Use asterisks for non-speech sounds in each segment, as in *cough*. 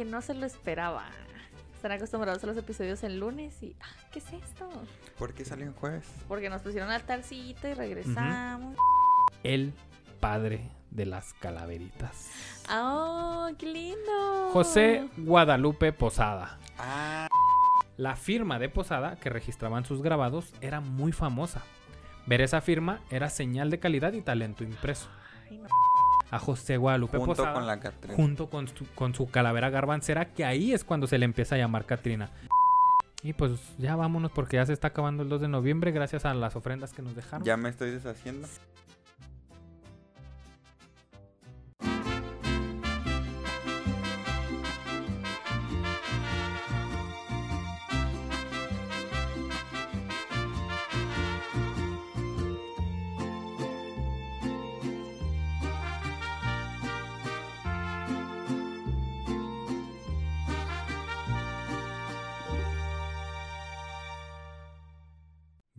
que no se lo esperaba. Están acostumbrados a los episodios el lunes y. ah, ¿Qué es esto? ¿Por qué salió en jueves? Porque nos pusieron altarcito y regresamos. El padre de las calaveritas. ¡Oh, qué lindo! José Guadalupe Posada. Ah, La firma de Posada que registraban sus grabados era muy famosa. Ver esa firma era señal de calidad y talento impreso. Ay, no. A José Guadalupe junto Posada, con la Catrina. junto con su, con su calavera garbancera, que ahí es cuando se le empieza a llamar Catrina. Y pues ya vámonos porque ya se está acabando el 2 de noviembre gracias a las ofrendas que nos dejaron. Ya me estoy deshaciendo.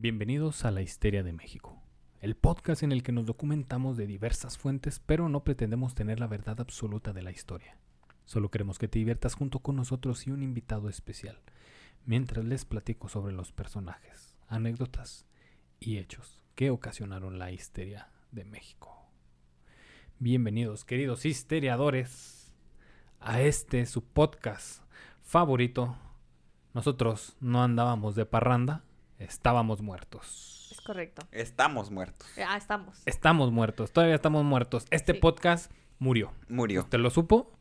Bienvenidos a La Histeria de México, el podcast en el que nos documentamos de diversas fuentes, pero no pretendemos tener la verdad absoluta de la historia. Solo queremos que te diviertas junto con nosotros y un invitado especial, mientras les platico sobre los personajes, anécdotas y hechos que ocasionaron la histeria de México. Bienvenidos, queridos histeriadores, a este su podcast favorito. Nosotros no andábamos de parranda, estábamos muertos. Es correcto. Estamos muertos. Ah, estamos. Estamos muertos, todavía estamos muertos. Este Sí. podcast murió. Murió. ¿Usted lo supo?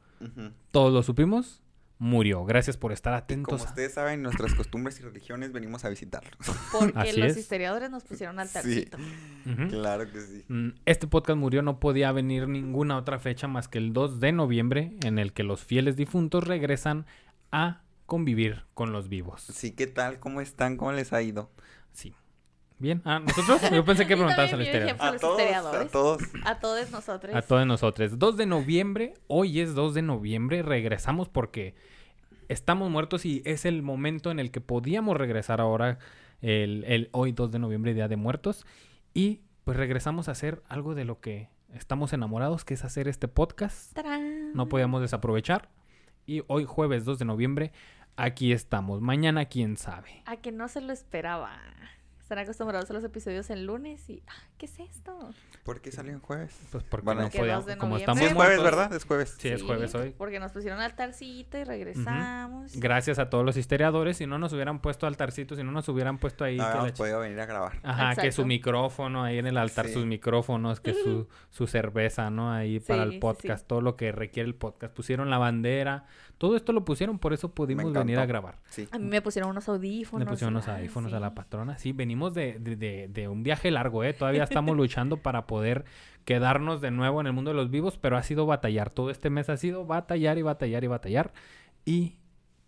Todos lo supimos. Murió. Gracias por estar Y atentos. como ustedes saben, nuestras costumbres y religiones venimos a visitarlos. Porque *laughs* Así los es. historiadores nos pusieron Sí. altarcito. Ujú. claro que sí. Mm, Este podcast murió, no podía venir ninguna otra fecha más que el 2 de noviembre, en el que los fieles difuntos regresan a convivir con los vivos. Sí, ¿qué tal? ¿Cómo están? ¿Cómo les ha ido? Sí. Bien. Ah, ¿nosotros? Yo pensé que *laughs* preguntabas a la también, yo historia. dije, A todos, a todos. A todos nosotros. A todos nosotros. 2 de noviembre, hoy es 2 de noviembre, regresamos porque estamos muertos y es el momento en el que podíamos regresar ahora, el, el hoy 2 de noviembre, Día de Muertos. Y pues regresamos a hacer algo de lo que estamos enamorados, que es hacer este podcast. ¡Tarán! No podíamos desaprovechar. Y hoy jueves 2 de noviembre, aquí estamos. Mañana, quién sabe. A que no se lo esperaba. Están acostumbrados a los episodios el lunes y. ah, ¿Qué es esto? ¿Por qué salió en jueves? Pues porque Bueno, no Que podíamos. 2 de Como estamos Sí, es jueves, muertos, ¿verdad? Es jueves. Sí, es jueves hoy. Porque nos pusieron altarcito y regresamos. Gracias a todos los historiadores. Si no nos hubieran puesto altarcito, si no nos hubieran puesto ahí. No que la habíamos podido venir a grabar. Ajá, que su micrófono ahí en el altar, Sí. sus micrófonos, que su, *laughs* su cerveza, ¿no? Ahí para el sí, podcast, sí. todo lo que requiere el podcast. Pusieron la bandera, todo esto lo pusieron, por eso pudimos venir a grabar. Sí. A mí me pusieron unos audífonos. Le pusieron unos Ay, audífonos a la patrona. Sí, venimos de, de, de- de un viaje largo, ¿eh? Todavía estamos *laughs* luchando para poder quedarnos de nuevo en el mundo de los vivos, pero ha sido batallar. Todo este mes ha sido batallar y batallar y batallar. Y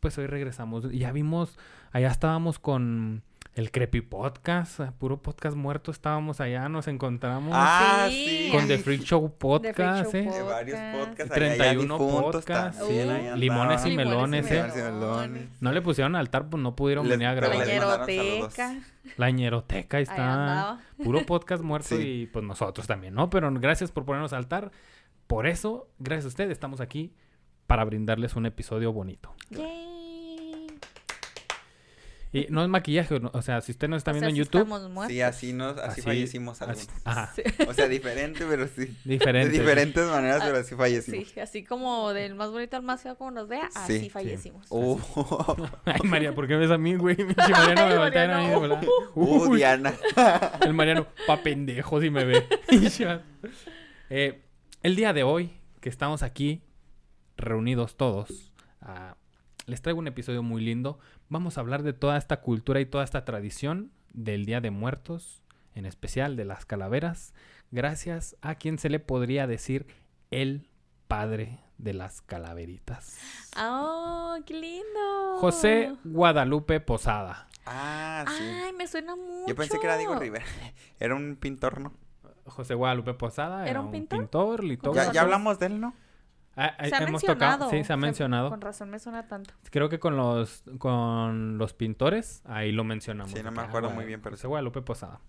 pues hoy regresamos. Ya vimos, allá estábamos con el Creepy Podcast, eh, puro podcast muerto. Estábamos allá, nos encontramos Ah, Sí. sí. con The Freak Show Freak Podcast, Show ¿eh? De varios Podcast. podcasts. ahí, allá 31 difuntos podcasts. Limones y melones, ¿eh? Limones y melones. No le pusieron altar, pues no pudieron Les- venir a pero La grabar. mandaron ñeroteca. La ñeroteca, ahí está. Puro podcast muerto Sí. y pues nosotros también, ¿no? Pero gracias por ponernos a altar. Por eso, gracias a ustedes, estamos aquí para brindarles un episodio bonito. Yay. Y no es maquillaje, no- o sea, si usted nos está O viendo sea, en sí YouTube. Sí, así, nos, así, fallecimos así- algunos. ajá, Sí. O sea, diferente, pero sí. diferente. De diferentes maneras, Ah, pero así fallecimos. Sí, así como del más bonito al más feo como nos vea, Sí, así sí. fallecimos. *laughs* Uh, Ay, María, ¿por qué ves a mí, güey? *laughs* Pinche Mariano me voltea a mí. ¿verdad? uh, Diana. *laughs* el Mariano, pa' pendejo si me ve. Eh, el día de hoy, que estamos aquí reunidos todos, ah, les traigo un episodio muy lindo. Vamos a hablar de toda esta cultura y toda esta tradición del Día de Muertos, en especial de las calaveras, gracias a quien se le podría decir el padre de las calaveritas. ¡Oh, qué lindo! José Guadalupe Posada. Ah, sí. Ay, me suena mucho. Yo pensé que era Diego Rivera. *laughs* Era un pintor, ¿no? José Guadalupe Posada ¿Era era, un pintor? pintor, Ya, litógrafo. ya hablamos de él, ¿no? Ah, ah, Se ha hemos mencionado. tocado, sí, se ha mencionado. Con razón me suena tanto. Creo que con los con los pintores ahí lo mencionamos. Sí, no me que, acuerdo ah, muy bien, pero José Guadalupe Posada.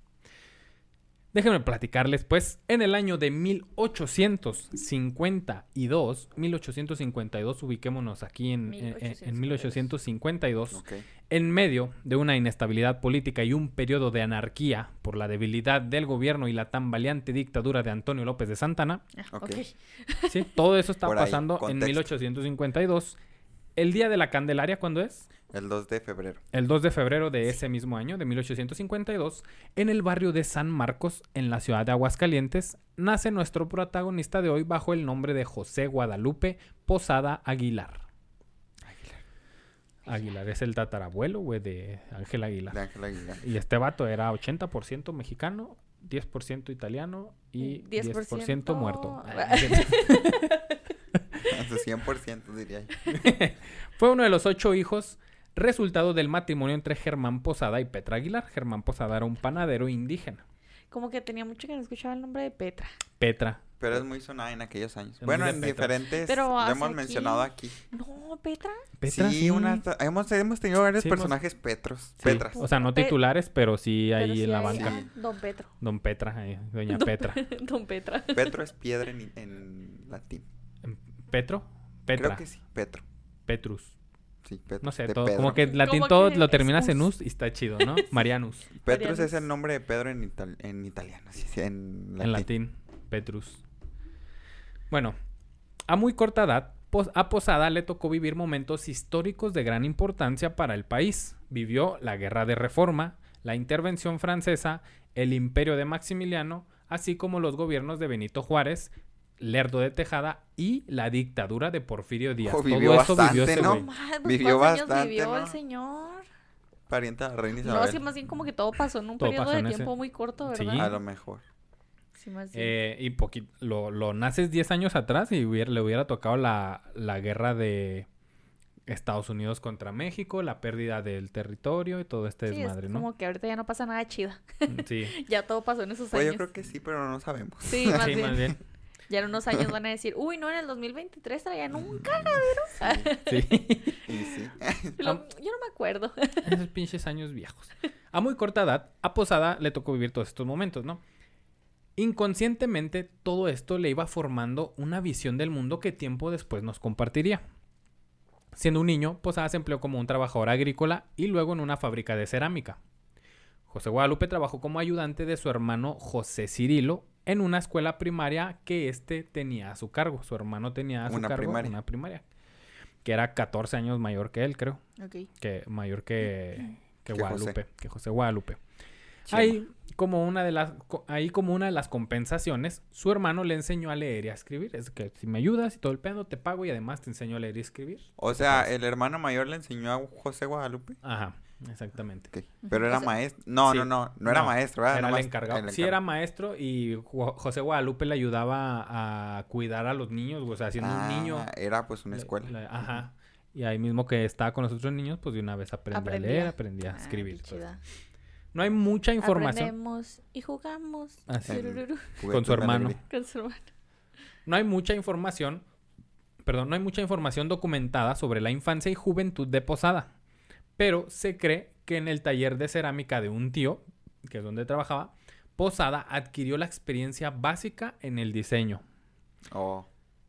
Déjenme platicarles, pues, en el año de 1852, 1852, ubiquémonos aquí en, en- en 1852, Ok. en medio de una inestabilidad política y un periodo de anarquía por la debilidad del gobierno y la tambaleante dictadura de Antonio López de Santana, Ah, Ok. ok. *laughs* ¿sí? todo eso está ahí, pasando en contexto. 1852. El día de la Candelaria, ¿cuándo es? El 2 de febrero. El 2 de febrero de ese mismo año, de 1852, en el barrio de San Marcos, en la ciudad de Aguascalientes, nace nuestro protagonista de hoy bajo el nombre de José Guadalupe Posada Aguilar. Aguilar es el tatarabuelo, güey, de Ángel Aguilar. De Ángel Aguilar. Y este vato era 80% mexicano, 10% italiano y 10%, 10% muerto. A su 100% diría yo. *laughs* Fue uno de los ocho hijos, resultado del matrimonio entre Germán Posada y Petra Aguilar. Germán Posada era un panadero indígena. Como que tenía mucho que no escuchaba el nombre de Petra. Petra. Pero es muy sonada en aquellos años. Es Bueno, en Petra. diferentes. Pero lo hemos aquí- mencionado aquí. No, Petra. Petra, sí, una- hemos, hemos tenido varios Sí, hemos- personajes Petros. Sí, Petras. O sea, no titulares, pero sí Pero ahí sí en la hay- banca. ah, Don Petro. Don Petra, ahí, doña Don- Petra. *laughs* Don Petra. Petro es piedra en, en latín. ¿Petro? Petra. Creo que sí. Petro. Petrus. Sí. No sé, de todo, Pedro. como que latín todo que lo terminas en us. y está chido, ¿no? *laughs* *laughs* Marianus. Petrus es el nombre de Pedro en, ital- en italiano. Sí, sí, en latín. En latín, Petrus. Bueno, a muy corta edad, Pos- a Posada le tocó vivir momentos históricos de gran importancia para el país. Vivió la Guerra de Reforma, la intervención francesa, el imperio de Maximiliano, así como los gobiernos de Benito Juárez, Lerdo de Tejada y la dictadura de Porfirio Díaz. Oh, Todo vivió eso bastante, vivió ese ¿no? No, mames, Vivió ¿cuántos años bastante, vivió el ¿no? señor? Pariente de la reina No, Isabel. sí, más bien como que todo pasó en un Todo periodo de en ese- tiempo muy corto, Sí. ¿verdad? A lo mejor. Sí, más bien. Eh, y poquito, lo, lo naces 10 años atrás y hubiera- le hubiera tocado la, la guerra de Estados Unidos contra México, la pérdida del territorio y todo este sí, desmadre, es ¿no? como que ahorita ya no pasa nada chido. Sí, *laughs* Ya todo pasó en esos Pues años. yo creo que sí, pero no sabemos. Sí, *laughs* más, sí, bien. más bien. Ya en unos años van a decir, uy, no, en el 2023 traían un cagadero. Sí. Sí. *laughs* *laughs* Lo- yo no me acuerdo. *laughs* Esos pinches años viejos. A muy corta edad, a Posada le tocó vivir todos estos momentos, ¿no? Inconscientemente, todo esto le iba formando una visión del mundo que tiempo después nos compartiría. Siendo un niño, Posada se empleó como un trabajador agrícola y luego en una fábrica de cerámica. José Guadalupe trabajó como ayudante de su hermano José Cirilo en una escuela primaria que éste tenía a su cargo. Su hermano tenía a su Una cargo primaria. una primaria. Que era 14 años mayor que él, creo Ok. que mayor que, que Que Guadalupe, que José Guadalupe. Chema. Ahí como una de las ahí como una de las compensaciones, su hermano le enseñó a leer y a escribir, es que si me ayudas y todo el pedo te pago y además te enseño a leer y escribir. O sea, el hermano mayor le enseñó a José Guadalupe. Ajá, exactamente. Pero era O sea- maestro. No, Sí. no, no. No era No, maestro, ¿verdad? Era el Nomás encargado. el Sí, era maestro y José Guadalupe le ayudaba a cuidar a los niños, o sea, siendo un niño. Ah, Era pues una escuela. le- ajá. Y ahí mismo que estaba con los otros niños, pues de una vez aprendí a Aprendía. leer, aprendí a Ah, escribir. todo esto. No hay mucha información. Aprendemos y jugamos. Así. Juguetes su hermano. Con su hermano. No hay mucha información, perdón, no hay mucha información documentada sobre la infancia y juventud de Posada, pero se cree que en el taller de cerámica de un tío, que es donde trabajaba, Posada adquirió la experiencia básica en el diseño. Oh,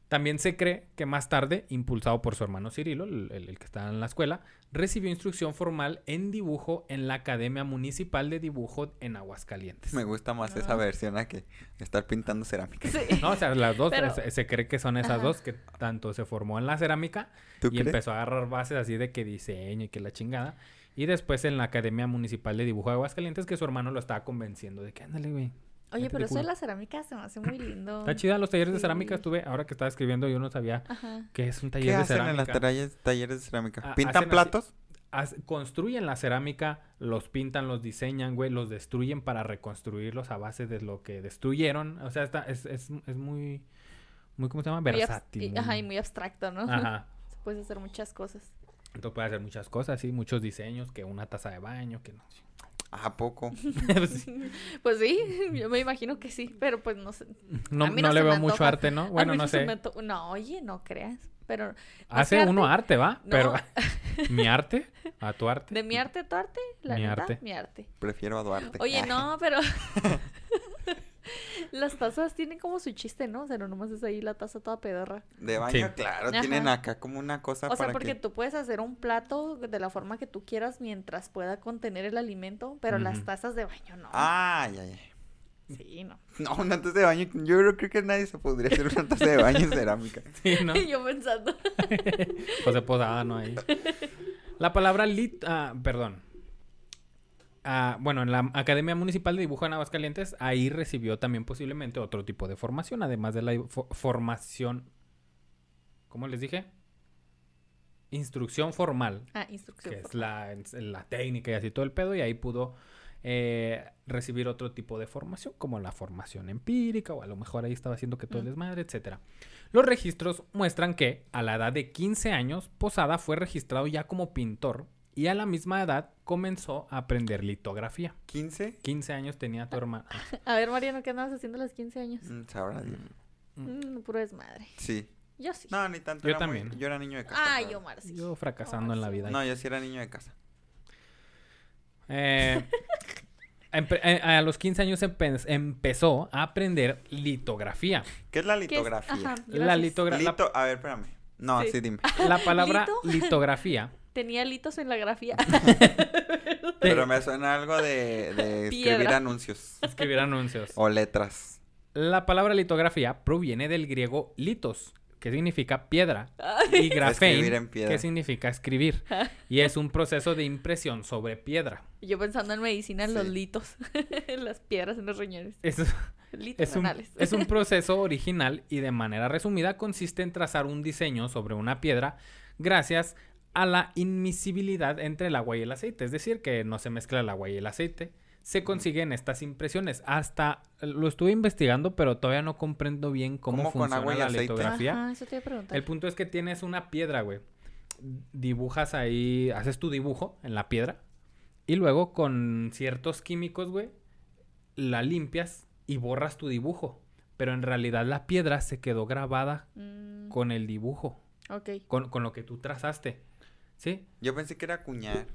También se cree que más tarde, impulsado por su hermano Cirilo, el, el- el que estaba en la escuela, recibió instrucción formal en dibujo en la Academia Municipal de Dibujo en Aguascalientes. me gusta más esa Ah. versión a que estar pintando cerámica. Sí. No, o sea, las dos, Pero- se, se cree que son esas Ajá. dos, que tanto se formó en la cerámica ¿Tú y crees? empezó a agarrar bases así de que diseño y que la chingada. Y después en la Academia Municipal de Dibujo de Aguascalientes, que su hermano lo estaba convenciendo de que ándale, güey. Oye, pero eso de culo". la cerámica se me hace muy lindo. Está chida, los talleres de cerámica estuve, ahora que estaba escribiendo, yo no sabía Ajá. qué es un ¿Qué taller de hacen en cerámica. las talleres, talleres de cerámica? Ah, hacen ¿Pintan así- platos? Construyen la cerámica, los pintan, los diseñan, güey, los destruyen para reconstruirlos a base de lo que destruyeron. O sea, está, es, es, es muy, muy, ¿cómo se llama? Versátil. y- muy- Ajá, y muy abstracto, ¿no? Ajá. *laughs* Se puede hacer muchas cosas. Entonces puede hacer muchas cosas, sí, muchos diseños, que una taza de baño, que no. ¿A poco? *laughs* Sí. *laughs* Pues sí, yo me imagino que sí, pero pues no sé. No, no no le veo mucho arte, ¿no? Bueno, no sé. No, oye, no creas. Pero. ¿no Hace uno arte, ¿va? No. Pero *laughs* mi arte, a tu arte. ¿De mi arte a tu arte? La Mi neta, arte. mi arte. Prefiero a Duarte. Oye, no, pero. *laughs* Las tazas tienen como su chiste, ¿no? O sea, no nomás es ahí la taza toda pedorra. De baño, Sí. claro, Ajá. tienen acá como una cosa O sea, para porque que... tú puedes hacer un plato de la forma que tú quieras mientras pueda contener el alimento, pero las tazas de baño no. Ay, ay, ay. Sí, no. No, una taza de baño, yo creo, creo que nadie se podría hacer una taza de baño en cerámica. *laughs* Sí, ¿no? *laughs* Y yo pensando. José Posada, ¿no? Ahí. La palabra lit... ah, perdón. Bueno, en la Academia Municipal de Dibujo en Aguascalientes, ahí recibió también posiblemente otro tipo de formación, además de la fo- formación... ¿Cómo les dije? Instrucción formal, Ah, instrucción. que es la, la técnica y así todo el pedo, y ahí pudo eh, recibir otro tipo de formación, como la formación empírica, o a lo mejor ahí estaba haciendo que todo es Mm. desmadre, etcétera. Los registros muestran que a la edad de 15 años, Posada fue registrado ya como pintor y a la misma edad comenzó a aprender litografía. ¿15? 15 años tenía tu hermana. *laughs* A ver, Mariano, ¿qué andabas haciendo a los 15 años? Mm, Sabrá Dios. Mm, puro desmadre. Sí. Yo sí. No, ni tanto. Yo era muy- también. Yo era niño de casa. Ay, pero- Omar, sí. Yo fracasando en la sí. vida. No, yo sí era niño de casa. Eh, eh, a los 15 años empe- empezó a aprender litografía. ¿Qué es la litografía? Ajá, La gracias. litogra- la- Lito- A ver, espérame. No, Sí. sí, dime. La palabra *laughs* ¿Lito? litografía Tenía litos en la grafía. *laughs* Pero me suena algo de, de *laughs* escribir Piedra. anuncios. escribir anuncios. O letras. La palabra litografía proviene del griego litos, que significa piedra, y Escribir grafein, en piedra. que significa escribir. Y es un proceso de impresión sobre piedra. Yo pensando en medicina, en los litos. en *laughs* las piedras en los riñones. Es, Litos es, un, es un proceso original y de manera resumida consiste en trazar un diseño sobre una piedra gracias a la inmisibilidad entre el agua y el aceite. Es decir, que no se mezcla el agua y el aceite. Se consiguen estas impresiones. Hasta lo estuve investigando, pero todavía no comprendo bien cómo, ¿Cómo con funciona agua y la aceite? litografía. Ajá, eso te iba a preguntar. El punto es que tienes una piedra, güey. Dibujas ahí, haces tu dibujo en la piedra. Y luego con ciertos químicos, güey, la limpias y borras tu dibujo. Pero en realidad la piedra se quedó grabada Mm, con el dibujo, ok. con, con lo que tú trazaste. ¿Sí? Yo pensé que era cuñar.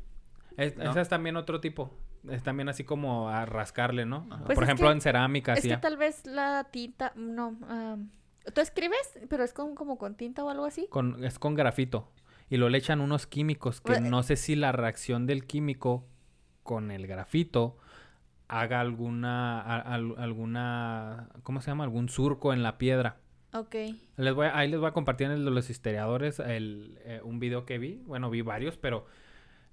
Es, ¿No? Esa es también otro tipo. Es también así como a rascarle, ¿no? Pues Por ejemplo, que- en cerámica, Es así. que tal vez la tinta, no, am, tú escribes, pero es con, como con tinta o algo así. con, es con grafito. Y lo le echan unos químicos que Bue- no sé si la reacción del químico con el grafito haga alguna, a- alguna, ¿cómo se llama? Algún surco en la piedra. Ok. Les voy a- ahí les voy a compartir en el de los historiadores el, eh, un video que vi. Bueno, vi varios, pero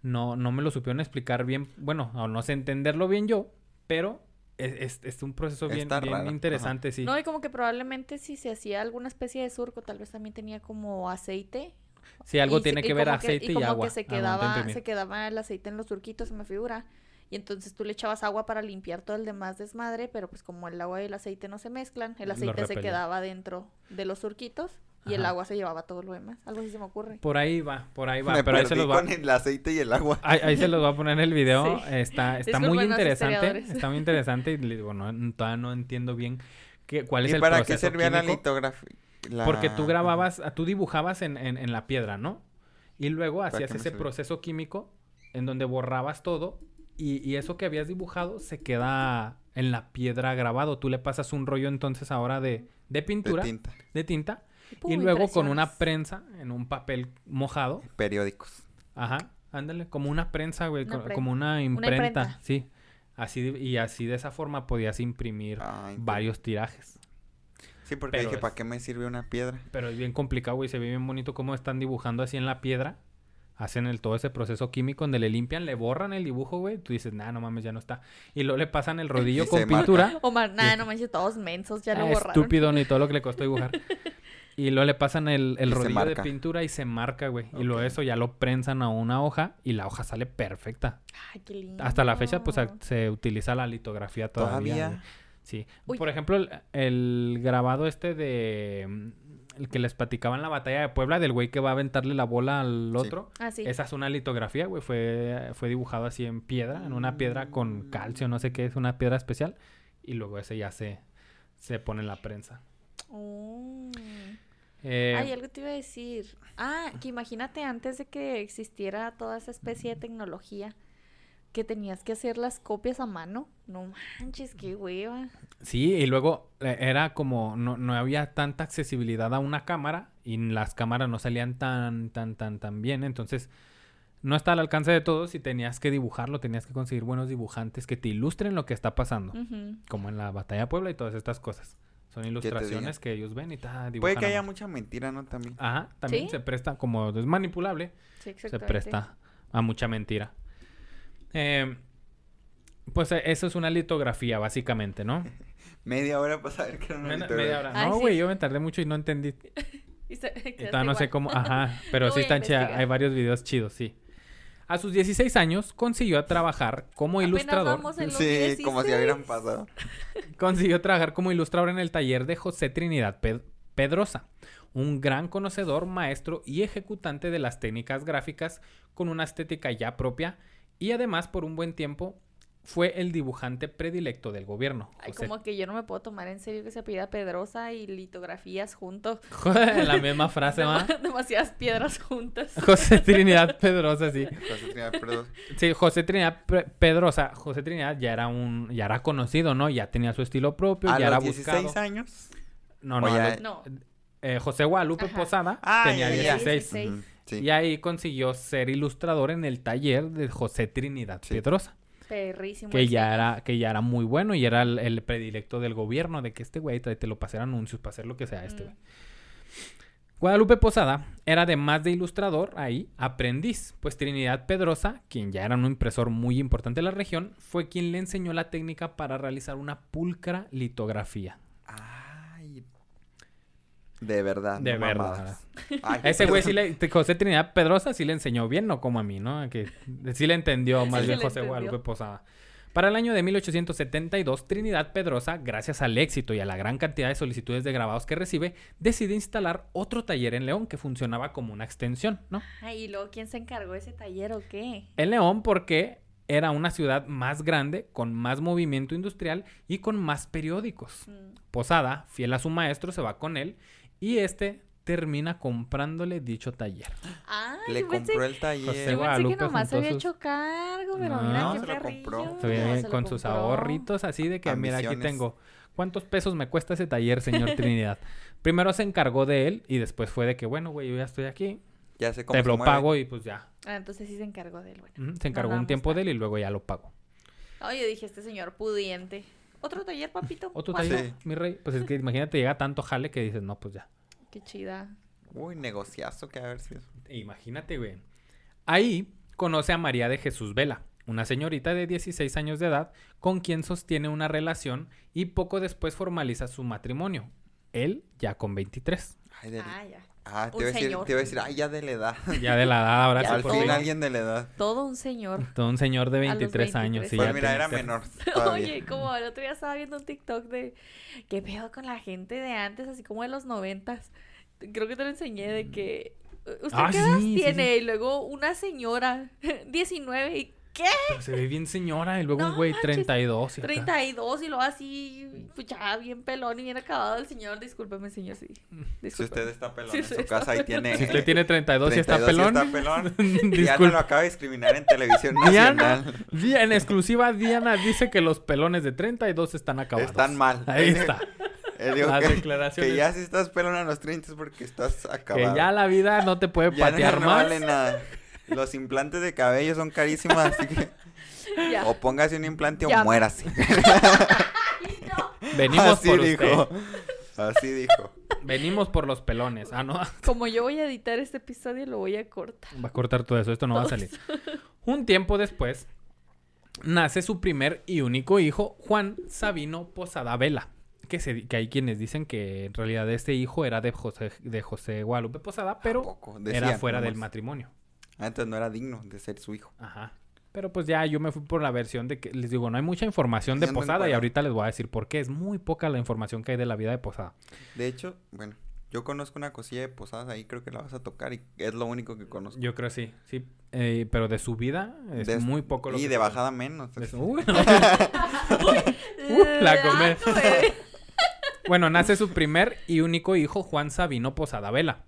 no, no me lo supieron explicar bien. Bueno, o no sé entenderlo bien yo, pero es, es- es un proceso bien, bien ajá. interesante, sí. No, y como que probablemente si se hacía alguna especie de surco, tal vez también tenía como aceite. Sí, algo y tiene y que ver aceite y, y como agua. que se quedaba, se quedaba el aceite en los surquitos, se me figura. Y entonces tú le echabas agua para limpiar todo el demás desmadre, pero pues como el agua y el aceite no se mezclan, el aceite se quedaba dentro de los surquitos y el agua se llevaba todo lo demás. Algo así se me ocurre. Por ahí va, por ahí va. Me pero ahí se perdí los va, con el aceite y el agua. ahí, ahí se los va a poner en el video. Sí. Está, está muy interesante. Está muy interesante. Y le digo, no, todavía no entiendo bien qué, cuál es ¿Y el para qué proceso servía la litografía? La- Porque tú grababas, tú dibujabas en, en, en la piedra, ¿no? Y luego ¿Para hacías ese proceso químico en donde borrabas todo y, y eso que habías dibujado se queda en la piedra grabado. Tú le pasas un rollo entonces ahora de, de De pintura, de, tinta. tinta, Pum, y luego con una prensa en un papel mojado. Periódicos. Ajá, ándale, como una prensa, güey, Una co- pre- como una imprenta, imprenta. sí. Así de- y así de esa forma podías imprimir varios tirajes. Sí, porque pero dije, es- ¿para qué me sirve una piedra? Pero es bien complicado, güey. Se ve bien bonito cómo están dibujando así en la piedra. Hacen el, todo ese proceso químico donde le limpian, le borran el dibujo, güey. Tú dices, nah, no mames, ya no está. Y luego le pasan el rodillo Y con se marca. pintura. Omar, nada, no manches, todos mensos, ya lo Ah, borraron. estúpido, ni todo lo que le costó dibujar. *laughs* y luego le pasan el, el rodillo de pintura y se marca, güey. Y luego eso ya lo prensan a una hoja y la hoja sale perfecta. Ay, qué lindo. Hasta la fecha, pues se utiliza la litografía todavía. Todavía. Sí. Uy. Por ejemplo, el, el grabado este de... mm, El que les platicaba en la batalla de Puebla, del güey que va a aventarle la bola al Sí. otro. Ah, sí. Esa es una litografía, güey. Fue, fue dibujado así en piedra, en una piedra con calcio, no sé qué es, una piedra especial. Y luego ese ya se, se pone en la prensa. Oh. Eh, Ay, algo te iba a decir. Ah, que imagínate antes de que existiera toda esa especie de tecnología, que tenías que hacer las copias a mano. No manches, qué hueva. Sí, y luego eh, era como, no, no había tanta accesibilidad a una cámara y las cámaras no salían tan, tan, tan, tan bien. Entonces, no está al alcance de todos y tenías que dibujarlo, tenías que conseguir buenos dibujantes que te ilustren lo que está pasando. Como en la Batalla de Puebla y todas estas cosas. Son ilustraciones que ellos ven y ta, dibujan. Puede que haya mucha mentira, ¿no? También. Ajá, también ¿Sí? se presta, como es manipulable, Sí, se presta a mucha mentira. Eh, pues eh, eso es una litografía, básicamente, ¿no? *laughs* Media hora para saber que era una Media, litografía. media hora. Ay, No, sí. güey, yo me tardé mucho y no entendí. *laughs* Y se- no sé cómo. Ajá, *laughs* pero sí están chidas. Hay varios videos chidos, sí. A sus 16 años consiguió trabajar como Apenas ilustrador. vamos en los Sí, como si 16. hubieran pasado. Consiguió trabajar como ilustrador en el taller de José Trinidad Ped- Pedrosa, un gran conocedor, maestro y ejecutante de las técnicas gráficas con una estética ya propia y además por un buen tiempo fue el dibujante predilecto del gobierno. Ay, José- como que yo no me puedo tomar en serio que se pida Pedrosa y litografías juntos. *laughs* la *laughs* misma frase, ¿va? Dema- Demasiadas piedras juntas. *laughs* José Trinidad Pedrosa, sí. José Trinidad, perdón. Sí, José Trinidad Pedrosa, José Trinidad ya era un, ya era conocido, ¿no? Ya tenía su estilo propio, A ya era los 16 buscado. años. No, no, a ya- los- No. eh, José Guadalupe Ajá. Posada Ah, tenía ya, ya. 16. 16. Ujú, Sí. Y ahí consiguió ser ilustrador en el taller de José Trinidad Sí. Pedrosa, Perrísimo. que ya era, que ya era muy bueno y era el, el predilecto del gobierno, de que este güey te lo pasé anuncios para hacer lo que sea este Mm. güey. Guadalupe Posada era además de ilustrador ahí aprendiz, pues Trinidad Pedrosa, quien ya era un impresor muy importante de la región, fue quien le enseñó la técnica para realizar una pulcra litografía. De verdad. De no verdad. Ay, A ese güey sí le, José Trinidad Pedrosa sí le enseñó bien, no como a mí, ¿no? Que sí le entendió más Sí bien José. Guadalupe Posada. Para el año de 1872, Trinidad Pedrosa, gracias al éxito y a la gran cantidad de solicitudes de grabados que recibe, decide instalar otro taller en León que funcionaba como una extensión, ¿no? Ay, y luego, ¿quién se encargó de ese taller o qué? En León porque era una ciudad más grande, con más movimiento industrial y con más periódicos. Mm. Posada, fiel a su maestro, se va con él y este termina comprándole dicho taller. Ay, Le yo pensé, compró el taller. José yo pensé que nomás se había sus- hecho cargo, pero No, mira qué se lo compró. Se ve se lo con sus compró. ahorritos así de que, mira, aquí tengo. ¿Cuántos pesos me cuesta ese taller, señor Trinidad? Primero se encargó de él y después fue de que, bueno, güey, yo ya estoy aquí, Ya sé cómo te se lo mueve. pago y pues ya. Ah, entonces sí se encargó de él, bueno. Se encargó un tiempo de él y luego ya lo pago. Yo dije, este señor pudiente. ¿Otro taller, papito? Otro ¿Cuándo? taller, mi rey. Pues es que imagínate, llega tanto jale que dices, no, pues ya. Qué chida. Uy, negociazo que haber sido. Imagínate, güey. Ahí conoce a María de Jesús Vela, una señorita de 16 años de edad con quien sostiene una relación y poco después formaliza su matrimonio. Él ya con 23. Ay, de... Ah, ya. Ah, te un iba, a decir, señor. te iba a decir, ay, ya de la edad. *laughs* Ya de la edad ahora Ya sí Al por fin alguien de la edad. Todo un señor. Todo un señor de A los 23 años. 23. sí, Pues ya mira, era que- menor *laughs* todavía. Oye, como el otro día estaba viendo un TikTok de qué pedo con la gente de antes, así como de los noventas. Creo que te lo enseñé de que ¿usted Ah, qué edad sí, sí, tiene? Y luego una señora, *laughs* 19 y ¿qué? Pero se ve bien señora y luego un No güey manches, 32. y acá. 32 y luego así, pues ya bien pelón y bien acabado el señor. Discúlpeme, señor, sí. Si Discúlpeme. usted está pelón Si en su casa y tiene... Si usted tiene 32 y está 32 pelón. está pelón. *laughs* Ya no lo acaba de discriminar en televisión Diana, nacional. Di- en exclusiva, Diana dice que los pelones de 32 están acabados. Están mal. Ahí está. *laughs* Eh, digo Las que, declaraciones. que ya si estás pelón a los 30 es porque estás Que acabado. ya la vida no te puede Ya no- patear no más. vale nada. Los implantes de cabello son carísimos, así que *laughs* Ya. o póngase un implante Ya. o muérase. *laughs* Venimos Así por dijo. usted. Así dijo. Venimos por los pelones. Ah, no. Como yo voy a editar este episodio, lo voy a cortar. Va a cortar todo eso. Esto no va a salir. *laughs* Un tiempo después, nace su primer y único hijo, Juan Sabino Posada Vela. Que, se, que hay quienes dicen que en realidad este hijo era de José, de José Guadalupe Posada, pero era fuera del matrimonio. Antes no era digno de ser su hijo. Ajá. Pero pues ya yo me fui por la versión de que les digo, no hay mucha información de Posada y ahorita les voy a decir por qué. Es muy poca la información que hay de la vida de Posada. De hecho, bueno, yo conozco una cosilla de posadas ahí, creo que la vas a tocar y es lo único que conozco. Yo creo sí, sí. Eh, pero de su vida es De- muy poco lo y que de bajada menos. conoce. De su- Uy, Uh, *laughs* la comer. Ah. *laughs* Bueno, nace su primer y único hijo, Juan Sabino Posada Vela.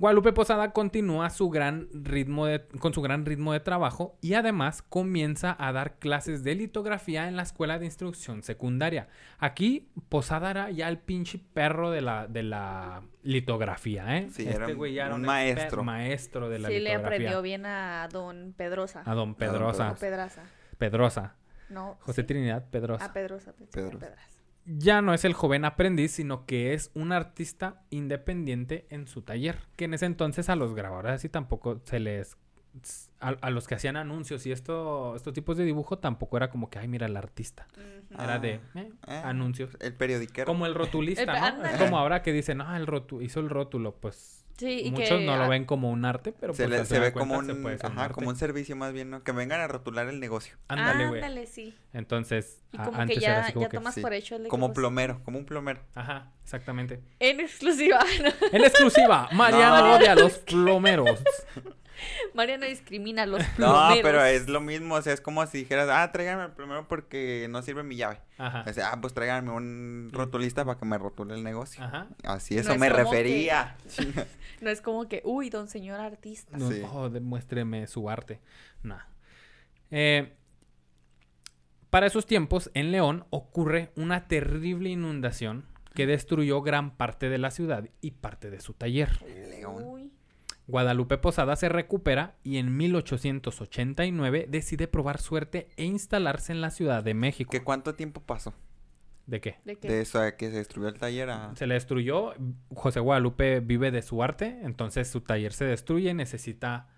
Guadalupe Posada continúa su gran ritmo de- con su gran ritmo de trabajo y además comienza a dar clases de litografía en la escuela de instrucción secundaria. Aquí Posada era ya el pinche perro de la, de la litografía, ¿eh? Sí, era un- güey ya era un maestro. maestro de la Sí, le litografía. aprendió bien a don Pedrosa. A don Pedrosa. O Pedraza. Pedrosa. No. José ¿sí? Trinidad Pedrosa. A Pedrosa. Pedrosa. Pedrosa. Ya no es el joven aprendiz, sino que es un artista independiente en su taller. Que en ese entonces a los grabadores así tampoco se les... A, a los que hacían anuncios y esto, estos tipos de dibujo tampoco era como que, ay, mira el artista. Era Ah, de eh, eh, anuncios. El periodiquero. Como el rotulista, El- ¿no? Como ahora que dicen, no, el rotu hizo el rótulo. Pues Sí, y muchos que no lo ven como un arte, pero se, pues le- se ve como se un, como un servicio más bien, ¿no? Que vengan a rotular el negocio. Ándale, güey. Ándale, sí. Entonces, Y a- como antes que era ya, así como ya que... tomas sí. por hecho el de Como plomero, como un plomero. Ajá, exactamente. En exclusiva. *laughs* ¿no? En exclusiva, *laughs* Mariano No. odia a los plomeros. *laughs* María no discrimina a los No, plomeros. pero es lo mismo, o sea, es como si dijeras, ah, tráiganme el plomero porque no sirve mi llave. Ajá. O sea, ah, pues tráiganme un rotulista para que me rotule el negocio. Ajá. Así, No eso es me como refería. No es como que, uy, don señor artista. No, Sí. oh, demuéstreme su arte. No. Eh, para esos tiempos, en León ocurre una terrible inundación que destruyó gran parte de la ciudad y parte de su taller. León. Uy. Guadalupe Posada se recupera y en 1889 decide probar suerte e instalarse en la Ciudad de México. ¿Qué cuánto tiempo pasó? ¿De qué? ¿De qué? De eso a que se destruyó el taller a... Se le destruyó. José Guadalupe vive de su arte, entonces su taller se destruye, necesita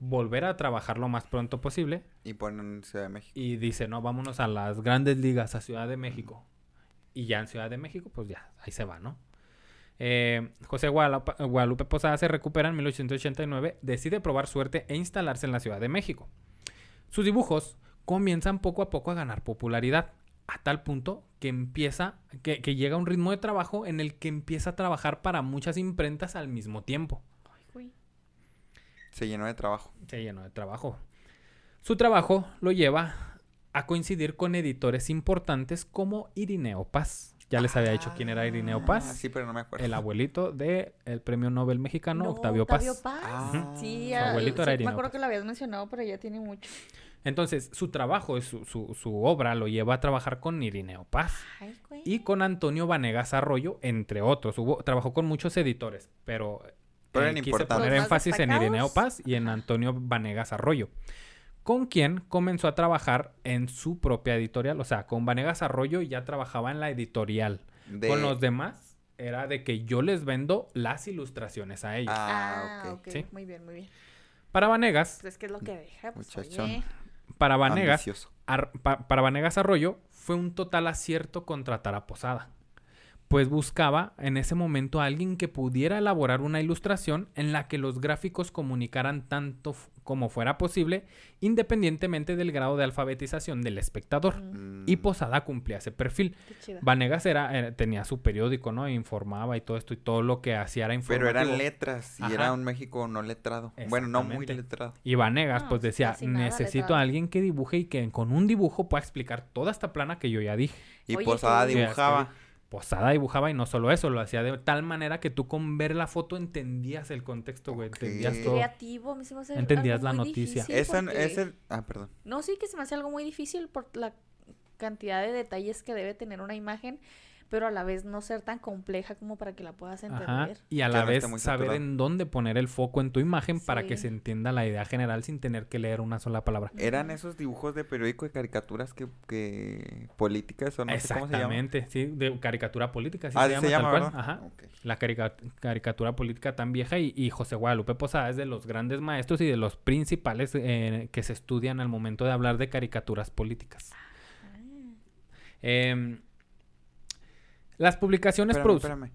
volver a trabajar lo más pronto posible Y ponen Ciudad de México. y dice, no, vámonos a las grandes ligas, a Ciudad de México. Y ya en Ciudad de México, pues ya, ahí se va, ¿no? Eh, José Guadalupe, Guadalupe Posada se recupera en 1889, decide probar suerte e instalarse en la Ciudad de México. Sus dibujos comienzan poco a poco a ganar popularidad, a tal punto que empieza, que, que llega a un ritmo de trabajo en el que empieza a trabajar para muchas imprentas al mismo tiempo. Se llenó de trabajo. Se llenó de trabajo. Su trabajo lo lleva a coincidir con editores importantes como Irineo Paz. Ya les había dicho quién era Irineo Ah, Paz. sí, pero no me acuerdo. El abuelito del premio Nobel mexicano No, Octavio Paz. Ah. Sí, Su ah, abuelito sí, era me Irineo acuerdo Paz. que lo habías mencionado, pero ya tiene mucho. Entonces, su trabajo, su, su, su obra lo lleva a trabajar con Irineo Paz Ay, güey. y con Antonio Vanegas Arroyo, entre otros. Hubo, trabajó con muchos editores, pero, Pero eh, quise poner énfasis en. Irineo Paz y en. Antonio Vanegas Arroyo, con quien comenzó a trabajar en su propia editorial. O sea, con Vanegas Arroyo ya trabajaba en la editorial. De... Con los demás era de que yo les vendo las ilustraciones a ellos. Ah, Ah, ok. ok. Sí. Muy bien, muy bien. Para Vanegas, Pues es que es lo que deja, pues, oye. para Vanegas, Ambicioso. Ar- pa- para Vanegas Arroyo fue un total acierto contratar a Posada, pues buscaba en ese momento a alguien que pudiera elaborar una ilustración en la que los gráficos comunicaran tanto como fuera posible, independientemente del grado de alfabetización del espectador. Mm, Y Posada cumplía ese perfil. Vanegas era, era- tenía su periódico, ¿no? E informaba y todo esto y todo lo que hacía era Pero informativo. eran letras y Ajá. era un México no letrado. Bueno, no muy letrado. Y Vanegas, No, pues decía, necesito letrado. a alguien que dibuje y que con un dibujo pueda explicar toda esta plana que yo ya dije. Y Oye, Posada dibujaba. Posada dibujaba y no solo eso, lo hacía de tal manera que tú con ver la foto entendías el contexto, güey, Ok. entendías todo. creativo, mí se me hace Entendías la noticia. Eso porque- es el... Ah, perdón. No, sí que se me hace algo muy difícil por la cantidad de detalles que debe tener una imagen, pero a la vez no ser tan compleja como para que la puedas entender. Ajá, y a la vez saber saturado. en dónde poner el foco en tu imagen para que Sí. se entienda la idea general sin tener que leer una sola palabra. Eran esos dibujos de periódico de caricaturas que... que... políticas o no sé cómo se llama. Exactamente, sí, de caricatura política, así Ah, se llama, se tal llama, cual. ¿verdad? Ajá. La carica- caricatura política tan vieja y, y José Guadalupe Posada es de los grandes maestros y de los principales eh, que se estudian al momento de hablar de caricaturas políticas. Ah, Em, las publicaciones Espérame, espérame.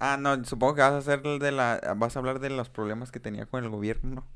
Ah, no, supongo que vas a hacer el de la... Vas a hablar de los problemas que tenía con el gobierno, ¿no?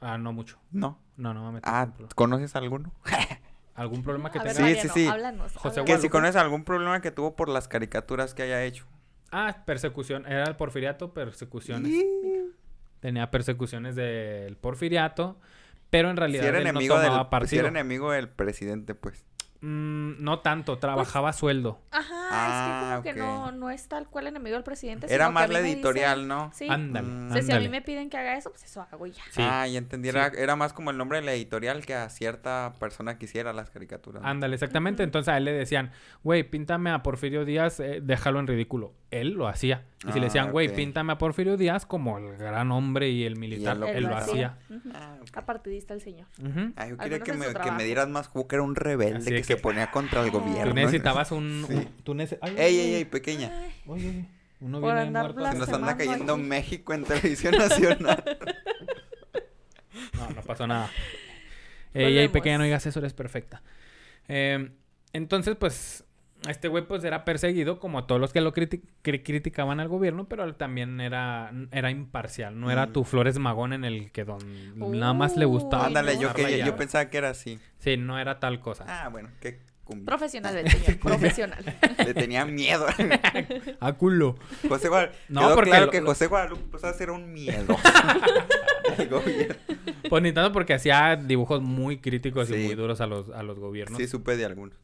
Ah, no mucho. No. No, no me meto Ah, ¿conoces alguno? *laughs* ¿Algún problema que tenga? Sí, Mariano, sí, sí. háblanos, José. Que si conoces algún problema que tuvo por las caricaturas que haya hecho. Ah, persecución. Era el porfiriato, persecuciones. Y- Tenía persecuciones del porfiriato, pero en realidad Si era él enemigo no tomaba del... Si partido. era enemigo del presidente, pues. Mm, no tanto, trabajaba a sueldo. Ajá, Ah, es que como que no, no es tal cual enemigo del presidente. Era sino que más a mí la dicen- editorial, ¿no? Sí. Ándale, Mm. O sea, si a mí me piden que haga eso, pues eso hago y ya. Sí. Ah, ya entendí. Era, era más como el nombre de la editorial que a cierta persona que hiciera las caricaturas. ¿no? Ándale, exactamente. Entonces a él le decían, güey, píntame a Porfirio Díaz, eh, déjalo en ridículo. Él lo hacía. Y si le Ah, decían, güey, píntame a Porfirio Díaz como el gran hombre y el militar, lo él lo hacía. Ah, ok. Apartidista el señor. Ujú. Ah, yo quería que me, que me dieras más jugo, que era un rebelde Así que, se que- ponía contra el gobierno. Tú necesitabas un... Sí. un- tú nece- ay, Ey, ey, ey, pequeña. Oye, oye, uno Por viene andar muerto. Se nos anda cayendo aquí. México en televisión *laughs* nacional. No, no pasó nada. *laughs* Ey, ey, pequeña, no digas eso, eres perfecta. Eh, entonces, pues, este güey pues era perseguido como todos los que lo criti- cri- criticaban al gobierno, pero él también era, era imparcial. No era Mm. tu Flores Magón en el que don, nada más le gustaba. Ándale, yo, que, yo pensaba que era así. Sí, no era tal cosa. Ah, bueno, qué cumbia. Profesional *laughs* señor, profesional. Le tenía miedo. *laughs* A culo. José Guadalupe. No, quedó porque claro lo- que José Guadalupe Posada era un miedo. *laughs* Al gobierno. Pues ni tanto porque hacía dibujos muy críticos y muy duros a los, a los gobiernos. Sí, supe de algunos.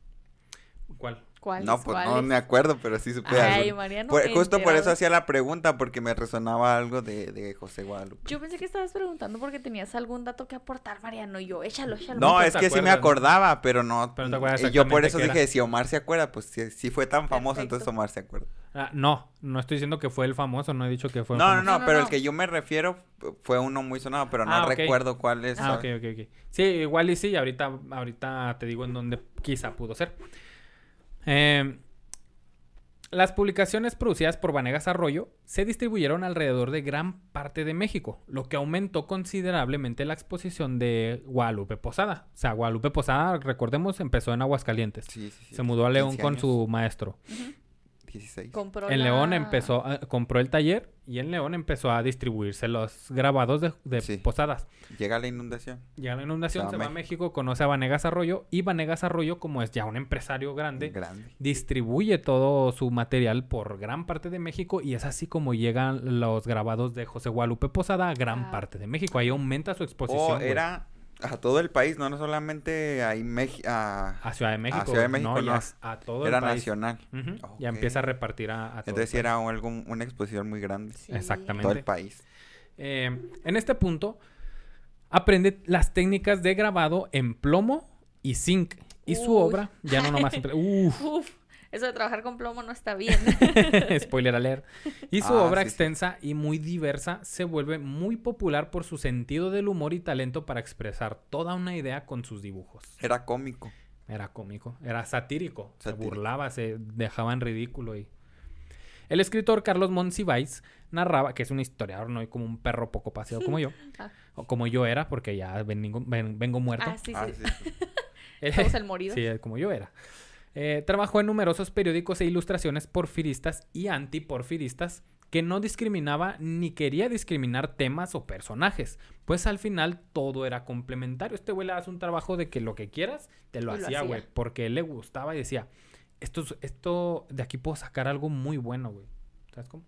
¿Cuál? No, pues no me acuerdo, pero sí supe Ay. Mariano. Por- justo por eso hacía la pregunta, porque me resonaba algo de, de José Guadalupe. Yo pensé que estabas preguntando porque tenías algún dato que aportar, Mariano. Y yo, échalo, échalo. No, es que sí me acordaba, pero no. Pero no te acuerdas y yo por eso dije, si Omar se acuerda, pues si, si fue tan famoso, Perfecto. entonces Omar se acuerda. Ah, no, no estoy diciendo que fue el famoso, no he dicho que fue No, no, famoso. no, No, no, pero no. el que yo me refiero fue uno muy sonado, pero no Ah, recuerdo cuál es. Ah, ok, ¿sabes? ok, ok. Sí, igual y sí, y ahorita, ahorita te digo en dónde quizá pudo ser. Eh, las publicaciones producidas por Vanegas Arroyo se distribuyeron alrededor de gran parte de México, lo que aumentó considerablemente la exposición de Guadalupe Posada. O sea, Guadalupe Posada, recordemos, empezó en Aguascalientes. Sí, sí, sí. Se mudó a León 15 con su maestro. 16. Compró En la- León empezó, a- compró el taller y en León empezó a distribuirse los grabados de, de Sí. Posadas. Llega la inundación. Llega la inundación, Se se va a México, conoce a Vanegas Arroyo y Vanegas Arroyo, como es ya un empresario grande, Grande. distribuye todo su material por gran parte de México y es así como llegan los grabados de José Guadalupe Posada a gran Ah. parte de México. Ahí aumenta su exposición. O güey. era a todo el país, no, no solamente ahí México. a Ciudad de México. Ciudad de México, no, a todo Era el país. nacional. Ya empieza a repartir a, a todo el Entonces país. era algo, una exposición muy grande. Sí. Exactamente. Todo el país. Eh, en este punto, aprende las técnicas de grabado en plomo y zinc. Y su obra, ya no nomás... *laughs* entre- Uf, Uf, eso de trabajar con plomo no está bien. *laughs* spoiler alert. Y su Ah, obra sí, sí. extensa y muy diversa se vuelve muy popular por su sentido del humor y talento para expresar toda una idea con sus dibujos. Era cómico. Era cómico, era satírico, Satírico. se burlaba, se dejaba en ridículo. Y... El escritor Carlos Monsiváis narraba, que es un historiador, no hay como un perro poco paseado como yo, *laughs* Ah. o como yo era, porque ya vengo, ven- vengo muerto. ah, sí, Ah, sí. *laughs* el morido. Sí, como yo era. Eh, trabajó en numerosos periódicos e ilustraciones porfiristas y antiporfiristas que no discriminaba ni quería discriminar temas o personajes, pues al final todo era complementario. Este güey le hace un trabajo de que lo que quieras, te lo hacía, güey, porque él le gustaba y decía, esto, es- esto de aquí puedo sacar algo muy bueno, güey. ¿Sabes cómo?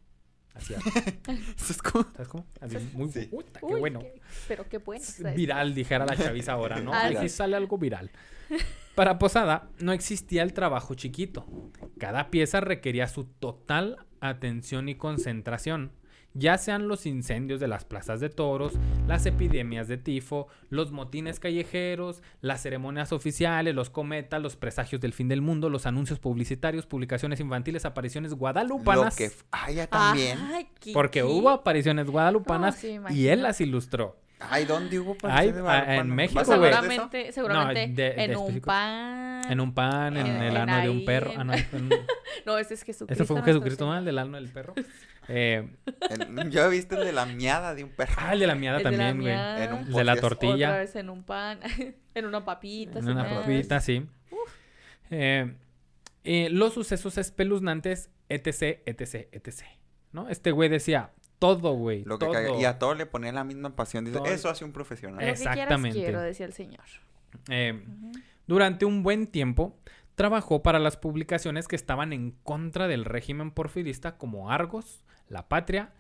Así, Eso es como- ¿sabes cómo? Así, muy Sí. puta, qué Uy, bueno. qué- pero qué bueno. esto. Viral, dijera la chaviza ahora, ¿no? Ah, Aquí sí. sale algo viral. *laughs* Para Posada no existía el trabajo chiquito. Cada pieza requería su total atención y concentración. Ya sean los incendios de las plazas de toros, las epidemias de tifo, los motines callejeros, las ceremonias oficiales, los cometas, los presagios del fin del mundo, los anuncios publicitarios, publicaciones infantiles, apariciones Lo guadalupanas. que... f- Ah, ya también. Ay, ¿qué- Porque qué? hubo apariciones guadalupanas No, sí, y él las ilustró. Ay, ¿dónde hubo Ay, de ah, Guadalupe? en México, ¿Vas a hablar de eso? Seguramente, seguramente de- de en un pan. En un pan, en, Ah. el En ano de un perro. Ah, no, en- *laughs* No, ese es Jesucristo. ese fue un Jesucristo, ¿no? El del ano del perro. *laughs* Eh, yo he visto el de la miada de un perro. ah, el de la miada El también, güey. miada. En un El de la tortilla. Otra vez en un pan, *laughs* en una papita. En una papita, sí. Eh, eh, los sucesos espeluznantes, etc, etc, etc. ¿No? Este güey decía, todo, güey, Lo que todo. caga- Y a todos le ponía la misma pasión. Dice, Todo. eso hace un profesional. Lo que quieras Exactamente. quiero, decía el Señor. Eh. Durante un buen tiempo, trabajó para las publicaciones que estaban en contra del régimen porfirista como Argos, La Patria,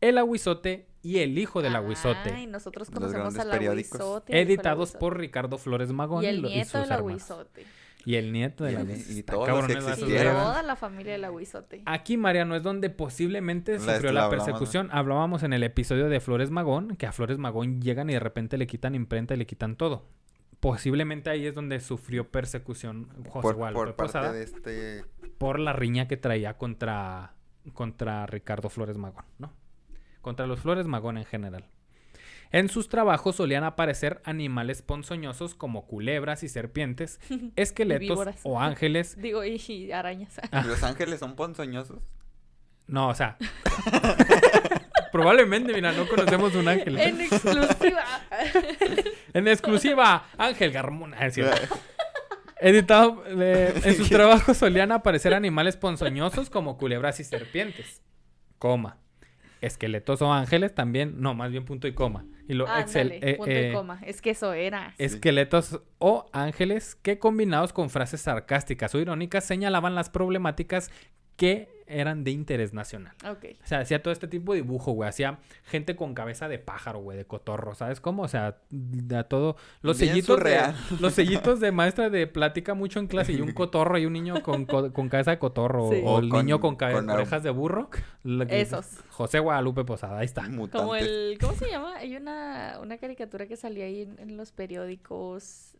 El Aguizote y El Hijo del Ay, Aguizote, nosotros Los conocemos al periódicos. Aguizote. editados Aguizote. por Ricardo Flores Magón Y el lo- nieto sus del hermanos. Aguizote. Y el nieto de la Y- y todos que toda la familia de la Huizote. Aquí, Mariano, es donde posiblemente La- sufrió la la hablamos, ¿no? persecución. Hablábamos en el episodio de Flores Magón, que a Flores Magón llegan y de repente le quitan imprenta y le quitan todo. Posiblemente ahí es donde sufrió persecución José por, Guadalupe por parte Posada de este... por la riña que traía contra, contra Ricardo Flores Magón, ¿no? Contra los Flores Magón en general. En sus trabajos solían aparecer animales ponzoñosos como culebras y serpientes, *laughs* esqueletos o ángeles. *laughs* Digo, y, y arañas. Ah. *laughs* Los ángeles son ponzoñosos. No, o sea, probablemente, mira, no conocemos un ángel. en exclusiva. En exclusiva, Ángel Garmona. es cierto. Editado, eh, en sus trabajos solían aparecer animales ponzoñosos como culebras y serpientes. Coma. Esqueletos o ángeles también, no, más bien punto y coma. Y lo excel- Ándale, eh, punto eh, y coma. Es que eso era. Esqueletos o ángeles que combinados con frases sarcásticas o irónicas señalaban las problemáticas que eran de interés nacional. Ok. O sea, hacía todo este tipo de dibujo, güey. Hacía gente con cabeza de pájaro, güey, de cotorro, ¿sabes cómo? O sea, de todo. Los Bien sellitos de, surreal. los sellitos de maestra de plática mucho en clase y un *laughs* cotorro y un niño con, co- con cabeza de cotorro Sí. o O el con- niño con, orejas de burro. Esos. José Guadalupe Posada, ahí está. Mutantes. Como el. ¿Cómo se llama? Hay una, una caricatura que salía ahí en, en los periódicos.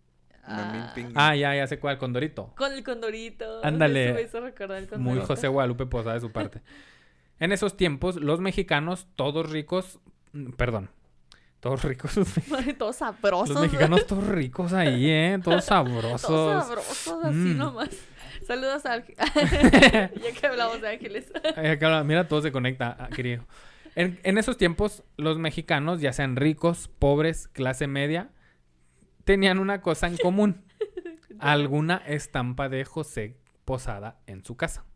Ah. Ah, ya, ya sé cuál, Condorito. con el condorito. Ándale. Eso me hizo recordar el Muy condorito. José Guadalupe Posada de su parte. *laughs* En esos tiempos, los mexicanos, todos ricos, mm, perdón, todos ricos, *laughs* Todos sabrosos. los mexicanos todos ricos ahí, ¿eh? Todos *laughs* sabrosos. Todos sabrosos, así Mm. nomás. Saludos a Ángel. ya que hablamos de ángeles. Mira, todo se conecta, ah, querido. En, en esos tiempos, los mexicanos, ya sean ricos, pobres, clase media, tenían una cosa en común. *laughs* Alguna estampa de José Posada en su casa.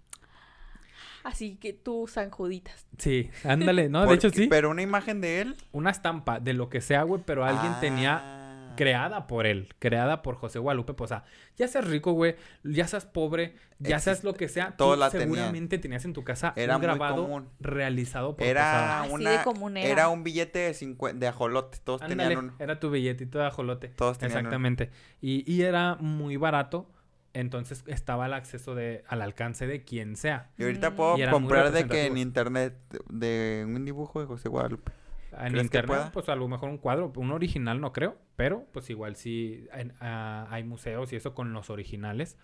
Así que tú, San Juditas. Sí, ándale, ¿no? De hecho, sí. Pero una imagen de él. Una estampa de lo que sea, güey, pero alguien tenía. Creada por él, creada por José Guadalupe Posada. Ya seas rico, güey, ya seas pobre, ya seas lo que sea, todos tú la seguramente tenías en tu casa Era un grabado común. realizado por Era Posada. Así de común era. Era un billete de 50, de ajolote. Todos Ándale, tenían uno. era tu billetito de ajolote. Todos tenían uno. Exactamente. Y, y era muy barato, entonces estaba al acceso de, al alcance de quien sea. Y ahorita puedo Y comprar de que en internet de un dibujo de José Guadalupe. En ¿Crees que internet, pues a lo mejor un cuadro, un original no creo, pero pues igual sí en- ah, hay museos y eso con los originales.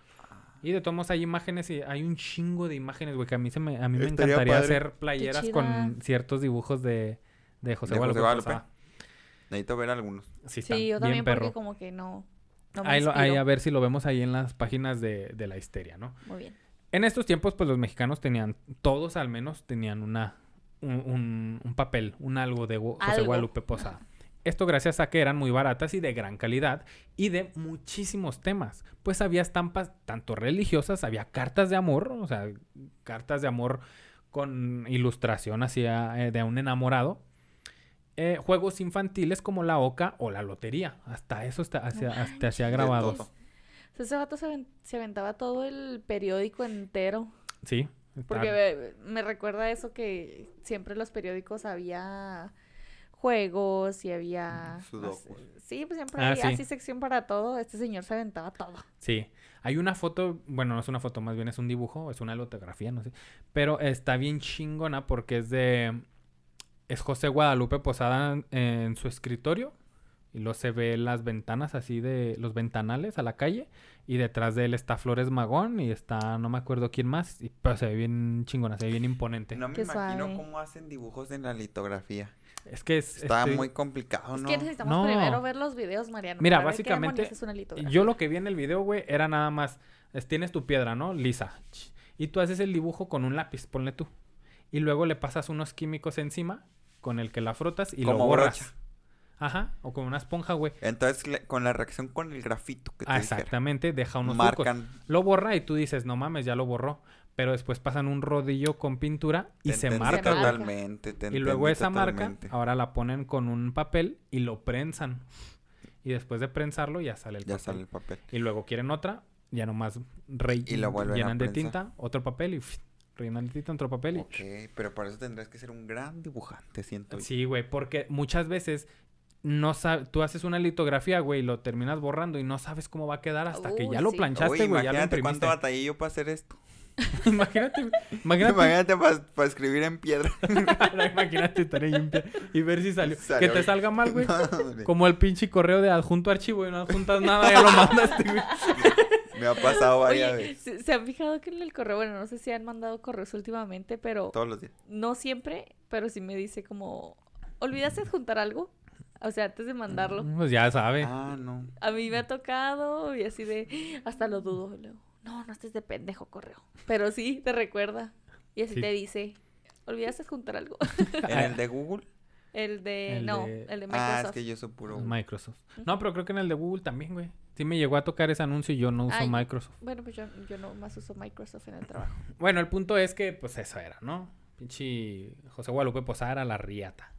Y de todos modos hay imágenes y hay un chingo de imágenes, güey, que a mí, se me, a mí me Estaría encantaría padre. hacer playeras con ciertos dibujos de, de José De José Guadalupe. Posada. Necesito ver algunos. Sí, yo también perro. porque como que no, no me Ahí, lo- ahí a ver si lo vemos ahí en las páginas de, de la histeria, ¿no? Muy bien. En estos tiempos, pues los mexicanos tenían, todos al menos tenían una, un, un- un papel, un algo de Gu- José Algo. Guadalupe Posada. Esto gracias a que eran muy baratas y de gran calidad y de muchísimos temas. Pues había estampas tanto religiosas, había cartas de amor, o sea, cartas de amor con ilustración hacia eh, de un enamorado. eh, juegos infantiles como la oca o la lotería. Hasta eso está, hacía, hasta hacía grabados. ese vato se aventaba todo el periódico entero. Sí. Porque me, me recuerda eso que siempre en los periódicos había juegos y había... no sé- Sudokus. sí, pues siempre Ah, había sí. así sección para todo. Este señor se aventaba todo. Sí. Hay una foto, bueno, no es una foto, más bien es un dibujo, es una litografía, no sé. Pero está bien chingona porque es de. Es José Guadalupe Posada en, en su escritorio. Y luego se ve las ventanas así de. Los ventanales a la calle. Y detrás de él está Flores Magón. Y está, no me acuerdo quién más. Y, pero se ve bien chingona, se ve bien imponente. No me Qué imagino suave. cómo hacen dibujos en la litografía. Es que es. Está este, muy complicado, Es ¿no? que necesitamos No. primero ver los videos, Mariano. Mira, básicamente, demonios es una litografía. Yo lo que vi en el video, güey, era nada más. es- tienes tu piedra, ¿no? Lisa. Y tú haces el dibujo con un lápiz, ponle tú. Y luego le pasas unos químicos encima con el que la frotas y lo Como borras. brocha. Ajá. O con una esponja, güey. Entonces, le- con la reacción con el grafito que te Ah, dijera, exactamente. Deja unos marcan. Lo borra y tú dices, no mames, ya lo borró. Pero después pasan un rodillo con pintura y Te se marca. totalmente. te Y luego esa marca, ahora la ponen con un papel y lo prensan. Y después de prensarlo ya sale el Ya papel. sale el papel. Y luego quieren otra, ya nomás re- Y lo llenan de tinta, otro papel y rellenan de tinta, otro papel y... Ok, pero para eso tendrás que ser un gran dibujante, siento. Sí, güey, porque muchas veces no sabes, tú haces una litografía, güey, y lo terminas borrando y no sabes cómo va a quedar hasta que ya lo planchaste, Uy, güey, ya lo imagínate imprimiste. cuánto batallé yo para hacer esto. *laughs* imagínate, imagínate, Imagínate para escribir en piedra. *laughs* imagínate estar ahí en pie y ver si salió. Salió que te salga mal, güey. *laughs* No. Como el pinche correo de adjunto archivo y no adjuntas nada, ya lo mandaste, güey. Me ha pasado varias Oye, veces. ¿se, se han fijado que en el correo, bueno, no sé si han mandado correos últimamente, pero Todos los días. no siempre, pero sí me dice como, ¿olvidaste adjuntar algo? *laughs* O sea, antes de mandarlo. Pues ya sabe. Ah, no. A mí me ha tocado y así de, hasta lo dudo. y luego, no, no estés de pendejo correo. Pero sí, te recuerda. Y así Sí. te dice, ¿olvidaste adjuntar algo? *laughs* ¿En el de *laughs* Google? el de, El no, de- el de Ah, Microsoft. es que yo soy puro. Microsoft. No, pero creo que en el de Google también, güey. Sí me llegó a tocar ese anuncio y yo no uso Ay. Microsoft. Bueno, pues yo, yo no más uso Microsoft en el trabajo. Bueno, el punto es que, pues eso era, ¿no? Pinche José Guadalupe Posada era la riata.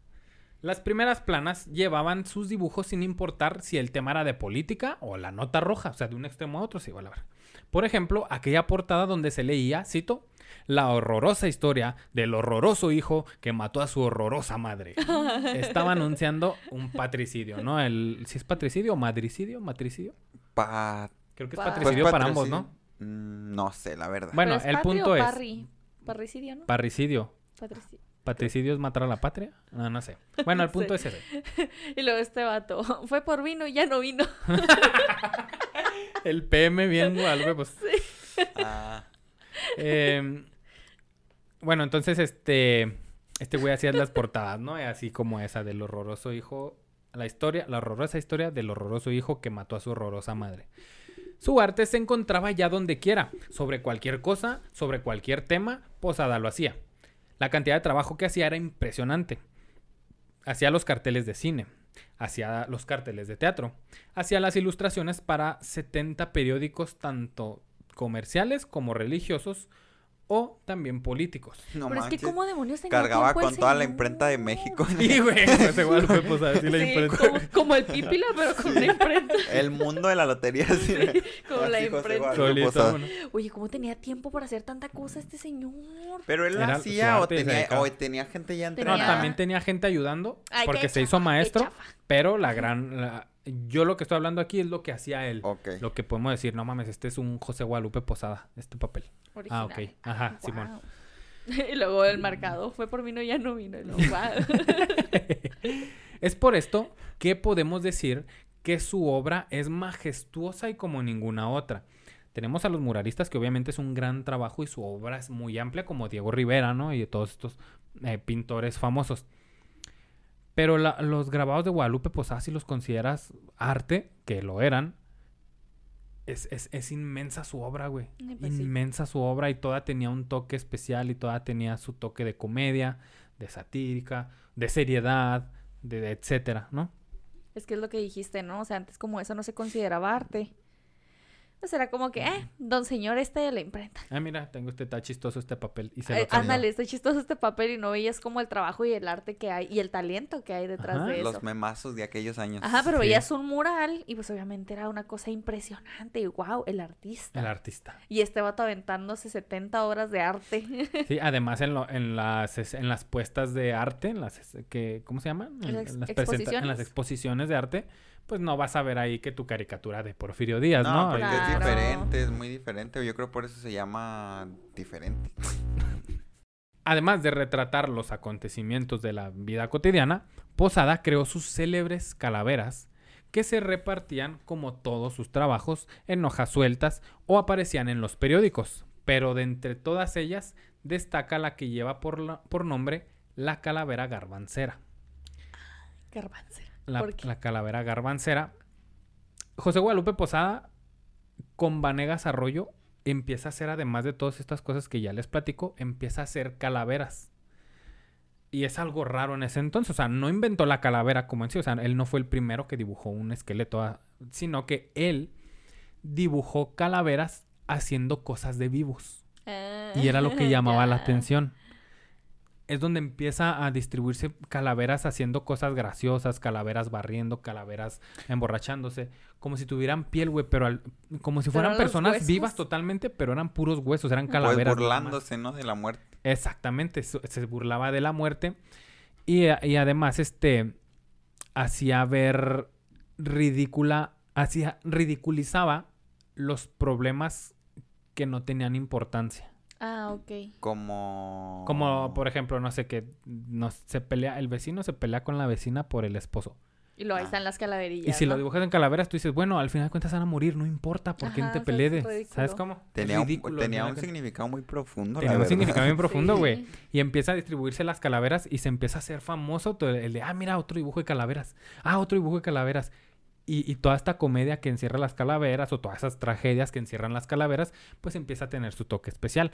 Las primeras planas llevaban sus dibujos sin importar si el tema era de política o la nota roja, o sea, de un extremo a otro se iba a la ver. Por ejemplo, aquella portada donde se leía, cito, la horrorosa historia del horroroso hijo que mató a su horrorosa madre. *laughs* Estaba anunciando un patricidio, ¿no? El, si es patricidio o madricidio, matricidio. Pa... Creo que es Pa- patricidio pues, para ambos, patrocinio. ¿no? Mm, no sé, la verdad. Bueno, ¿Pero es el punto o es Parri? Parricidio, ¿no? parricidio. Patrici- ¿Patricidio es matar a la patria? No, no sé. Bueno, el *laughs* punto sé. es ese. *laughs* Y luego este vato, *laughs* fue por vino y ya no vino. El PM bien Guadalupe, pues. Ah, eh, bueno, entonces este. Este güey hacía las portadas, ¿no? Así como esa del horroroso hijo. La historia, la horrorosa historia del horroroso hijo que mató a su horrorosa madre. Su arte se encontraba ya donde quiera, sobre cualquier cosa, sobre cualquier tema, Posada lo hacía. La cantidad de trabajo que hacía era impresionante. Hacía los carteles de cine, hacía los carteles de teatro, hacía las ilustraciones para 70 periódicos tanto comerciales como religiosos o también políticos. no Pero es que cómo demonios tenía Cargaba tiempo el con toda la imprenta de México. Sí, güey, *laughs* la Sí, como, como el pípila, pero con una imprenta. El mundo de la lotería. Sí, como la Así, imprenta. Solito. Oye, ¿cómo tenía tiempo para hacer tanta cosa este señor? Pero él Era la su hacía o tenía, o tenía gente ya No, entrenada. también tenía gente ayudando Ay, porque se hizo chafa, maestro, pero la gran... la- yo lo que estoy hablando aquí es lo que hacía él. Lo que podemos decir, no mames, este es un José Guadalupe Posada, este papel. Ah, ok. Original. Ajá, Simón. *laughs* Y luego el marcado, fue por vino, ya no vino. Y luego, guau. *laughs* Es por esto que podemos decir que su obra es majestuosa y como ninguna otra. Tenemos a los muralistas que obviamente es un gran trabajo y su obra es muy amplia como Diego Rivera, ¿no? Y todos estos eh, pintores famosos. Pero la- los grabados de Guadalupe Posada, si los consideras arte, que lo eran, es, es- es inmensa su obra, güey. Pues sí. inmensa su obra y toda tenía un toque especial y toda tenía su toque de comedia, de satírica, de seriedad, de, de etcétera, ¿no? Es que es lo que dijiste, ¿no? O sea, antes como eso no se consideraba arte. Pues era como que, eh, don señor este de la imprenta. Ah, mira, tengo este, está chistoso este papel y se lo cambió. ándale, está chistoso este papel y no veías como el trabajo y el arte que hay y el talento que hay detrás Ajá. de eso. Los memazos de aquellos años. Ajá, pero Sí. veías un mural y pues obviamente era una cosa impresionante y wow, el artista. El artista. Y este vato aventándose 70 horas de arte. *laughs* Sí, además en, lo- en, las, en las puestas de arte, en las que, ¿cómo se llaman? En, Las en las presenta- en las exposiciones de arte, pues no vas a ver ahí que tu caricatura de Porfirio Díaz, ¿no? No, porque es diferente, es muy diferente. Yo creo por eso se llama diferente. *laughs* Además de retratar los acontecimientos de la vida cotidiana, Posada creó sus célebres calaveras que se repartían como todos sus trabajos en hojas sueltas o aparecían en los periódicos, pero de entre todas ellas destaca la que lleva por, la- por nombre la calavera garbancera. Garbancera. La, calavera garbancera. José Guadalupe Posada con Vanegas Arroyo empieza a hacer, además de todas estas cosas que ya les platico, empieza a hacer calaveras. Y es algo raro en ese entonces. O sea, no inventó la calavera como en sí. O sea, él no fue el primero que dibujó un esqueleto, ah, sino que él dibujó calaveras haciendo cosas de vivos. Y era lo que llamaba la *laughs* atención. Es donde empieza a distribuirse calaveras haciendo cosas graciosas, calaveras barriendo, calaveras emborrachándose, como si tuvieran piel, güey, pero al- como si fueran personas huesos. vivas totalmente, pero eran puros huesos, eran Pues calaveras. más. burlándose, ¿no? De la muerte. Exactamente, se burlaba de la muerte. Y, y además, este, hacía ver ridícula, hacía, ridiculizaba los problemas que no tenían importancia. Ah, ok. Como... Como, por ejemplo, no sé, que no, se pelea, el vecino se pelea con la vecina por el esposo. Y luego ahí Ah. están las calaverillas. Y si lo dibujas en calaveras, tú dices, bueno, al final de cuentas van a morir, no importa por quién te pelees. ¿Sabes cómo? Tenía, un, tenía significado muy profundo, Tenía la un verdad. significado bien *laughs* profundo, güey. Sí. Y empieza a distribuirse las calaveras y se empieza a hacer famoso todo el de, ah, mira, otro dibujo de calaveras. Ah, otro dibujo de calaveras. Y, y toda esta comedia que encierra las calaveras o todas esas tragedias que encierran las calaveras, pues empieza a tener su toque especial.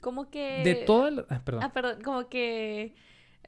Como que... De todo el... ah, perdón. Ah, perdón, como que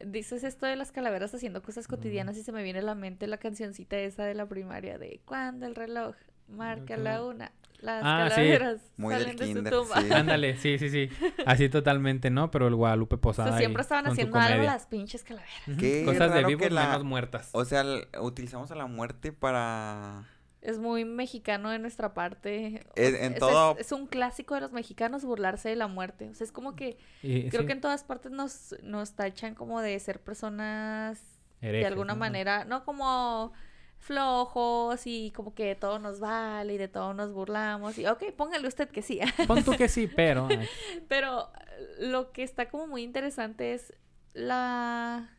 dices esto de las calaveras haciendo cosas cotidianas y se me viene a la mente la cancioncita esa de la primaria de cuando el reloj marca la una, las Ah, sí. calaveras Muy del salen de su tumba. sí. Ándale, sí, sí, sí. Así totalmente, ¿no? Pero el Guadalupe O Posada. sea, ahí siempre estaban haciendo algo las pinches calaveras. Qué Cosas de vivos que la- menos muertas. O sea, utilizamos a la muerte para... Es muy mexicano de nuestra parte. O En- sea, es- todo- Es, un clásico de los mexicanos burlarse de la muerte. O sea, es como que Y- creo sí, que en todas partes nos, nos tachan como de ser personas de alguna ¿no? manera, no como flojos y como que todo nos vale y de todo nos burlamos y ok, póngale usted que sí. *laughs* Pon tú que sí, pero... *laughs* ay, Pero eh, lo que está como muy interesante es la...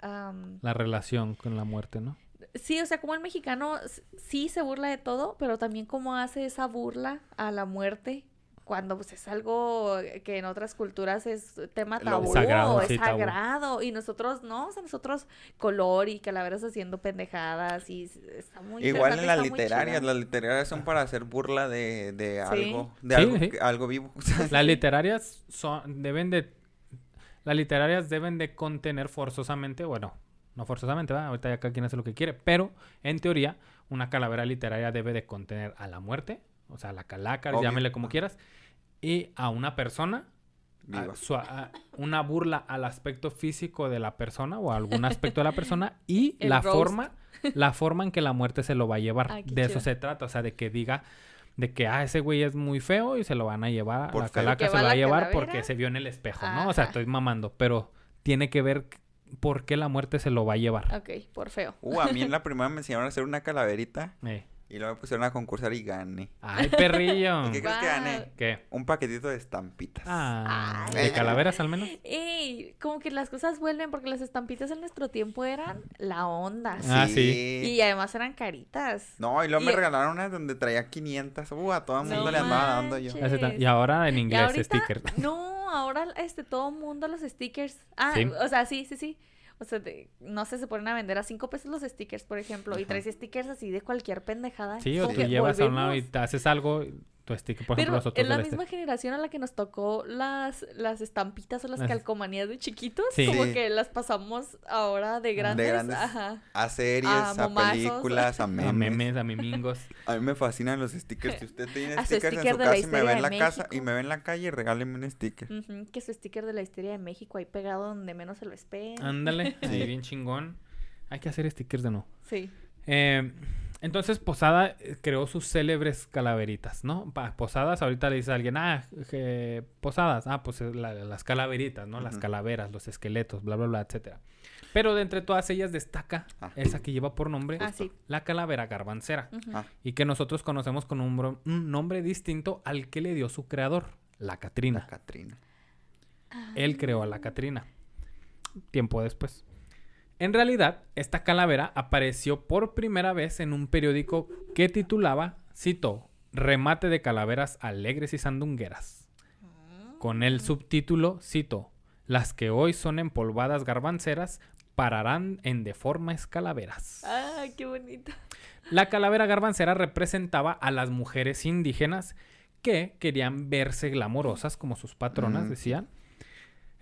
la relación con la muerte, ¿no? sí, o sea, como el mexicano sí se burla de todo, pero también cómo hace esa burla a la muerte cuando pues es algo que en otras culturas es tema tabú, sagrado, es sí, tabú. sagrado, y nosotros no, o sea, nosotros color y calaveras haciendo pendejadas y está muy Igual en las literarias, las literarias son para hacer burla de, de Sí. algo, de Sí, algo, sí. que- algo vivo. *laughs* Las literarias son, deben de, las literarias deben de contener forzosamente, bueno, no forzosamente, ¿verdad? ahorita ya cada quien hace lo que quiere, pero en teoría una calavera literaria debe de contener a la muerte, o sea, la calaca, Obvio. llámele como quieras, y a una persona, a Viva. su- a- una burla al aspecto físico de la persona o a algún aspecto de la persona *laughs* y El la roast. forma, la forma en que la muerte se lo va a llevar. Ay, de eso chido. se trata, o sea, de que diga de que ah, ese güey es muy feo y se lo van a llevar, Por la feo. calaca se va lo va a llevar calavera. porque se vio en el espejo, ¿no? O sea, estoy mamando, pero tiene que ver por qué la muerte se lo va a llevar. Ok, por feo. Uh, a mí en *laughs* la primera me enseñaron a hacer una calaverita Eh. Y luego me pusieron a concursar y gané. Ay, perrillo. *laughs* ¿Y qué crees que gané? ¿Qué? Un paquetito de estampitas. Ah, Ay. ¿de calaveras al menos? Ey, como que las cosas vuelven porque las estampitas en nuestro tiempo eran la onda. Ah, sí. Y además eran caritas. No, y luego me regalaron una donde traía 500. Uh, a todo el mundo No le andaba dando yo. Y ahora en inglés, ahorita- stickers. No, ahora este todo mundo los stickers. Ah, Sí. o sea, sí, sí, sí. O sea, de- no sé, se ponen a vender a cinco pesos los stickers, por ejemplo, y traes stickers así de cualquier pendejada. Sí, o que llevas a un lado y te haces algo, tu sticker, por ejemplo, los otros es la este. misma generación a la que nos tocó las, las estampitas o las Las- calcomanías de chiquitos, Sí. como Sí. que las pasamos ahora de grandes. grandes. Ajá. A series, A a, momazos. películas, *laughs* a A memes. memes, a mimingos. *laughs* A mí me fascinan los stickers. Si usted tiene *laughs* A stickers en su de casa y me ve en de la casa y me ve en la calle, regáleme un sticker. Ujú, que su sticker de la historia de México ahí pegado donde menos se lo espera. Ándale, ahí Sí. bien chingón. Hay que hacer stickers de nuevo. Sí. Eh, entonces Posada eh, creó sus célebres calaveritas, ¿no? Pa- Posadas, ahorita le dice a alguien, ah, je- Posadas, ah, pues eh, la- las calaveritas, ¿no? Las calaveras, los esqueletos, bla, bla, bla, etcétera. Pero de entre todas ellas destaca Ah. esa que lleva por nombre Ah, sí. la calavera garbancera. Ah. y que nosotros conocemos con un nombre distinto al que le dio su creador, la Catrina. La Catrina. Él creó a la Catrina. Tiempo después. En realidad, esta calavera apareció por primera vez en un periódico que titulaba, cito, Remate de calaveras alegres y sandungueras. Con el subtítulo, cito, Las que hoy son empolvadas garbanceras pararán en deformes calaveras. Ah, qué bonito. La calavera garbancera representaba a las mujeres indígenas que querían verse glamorosas como sus patronas, Mm. decían.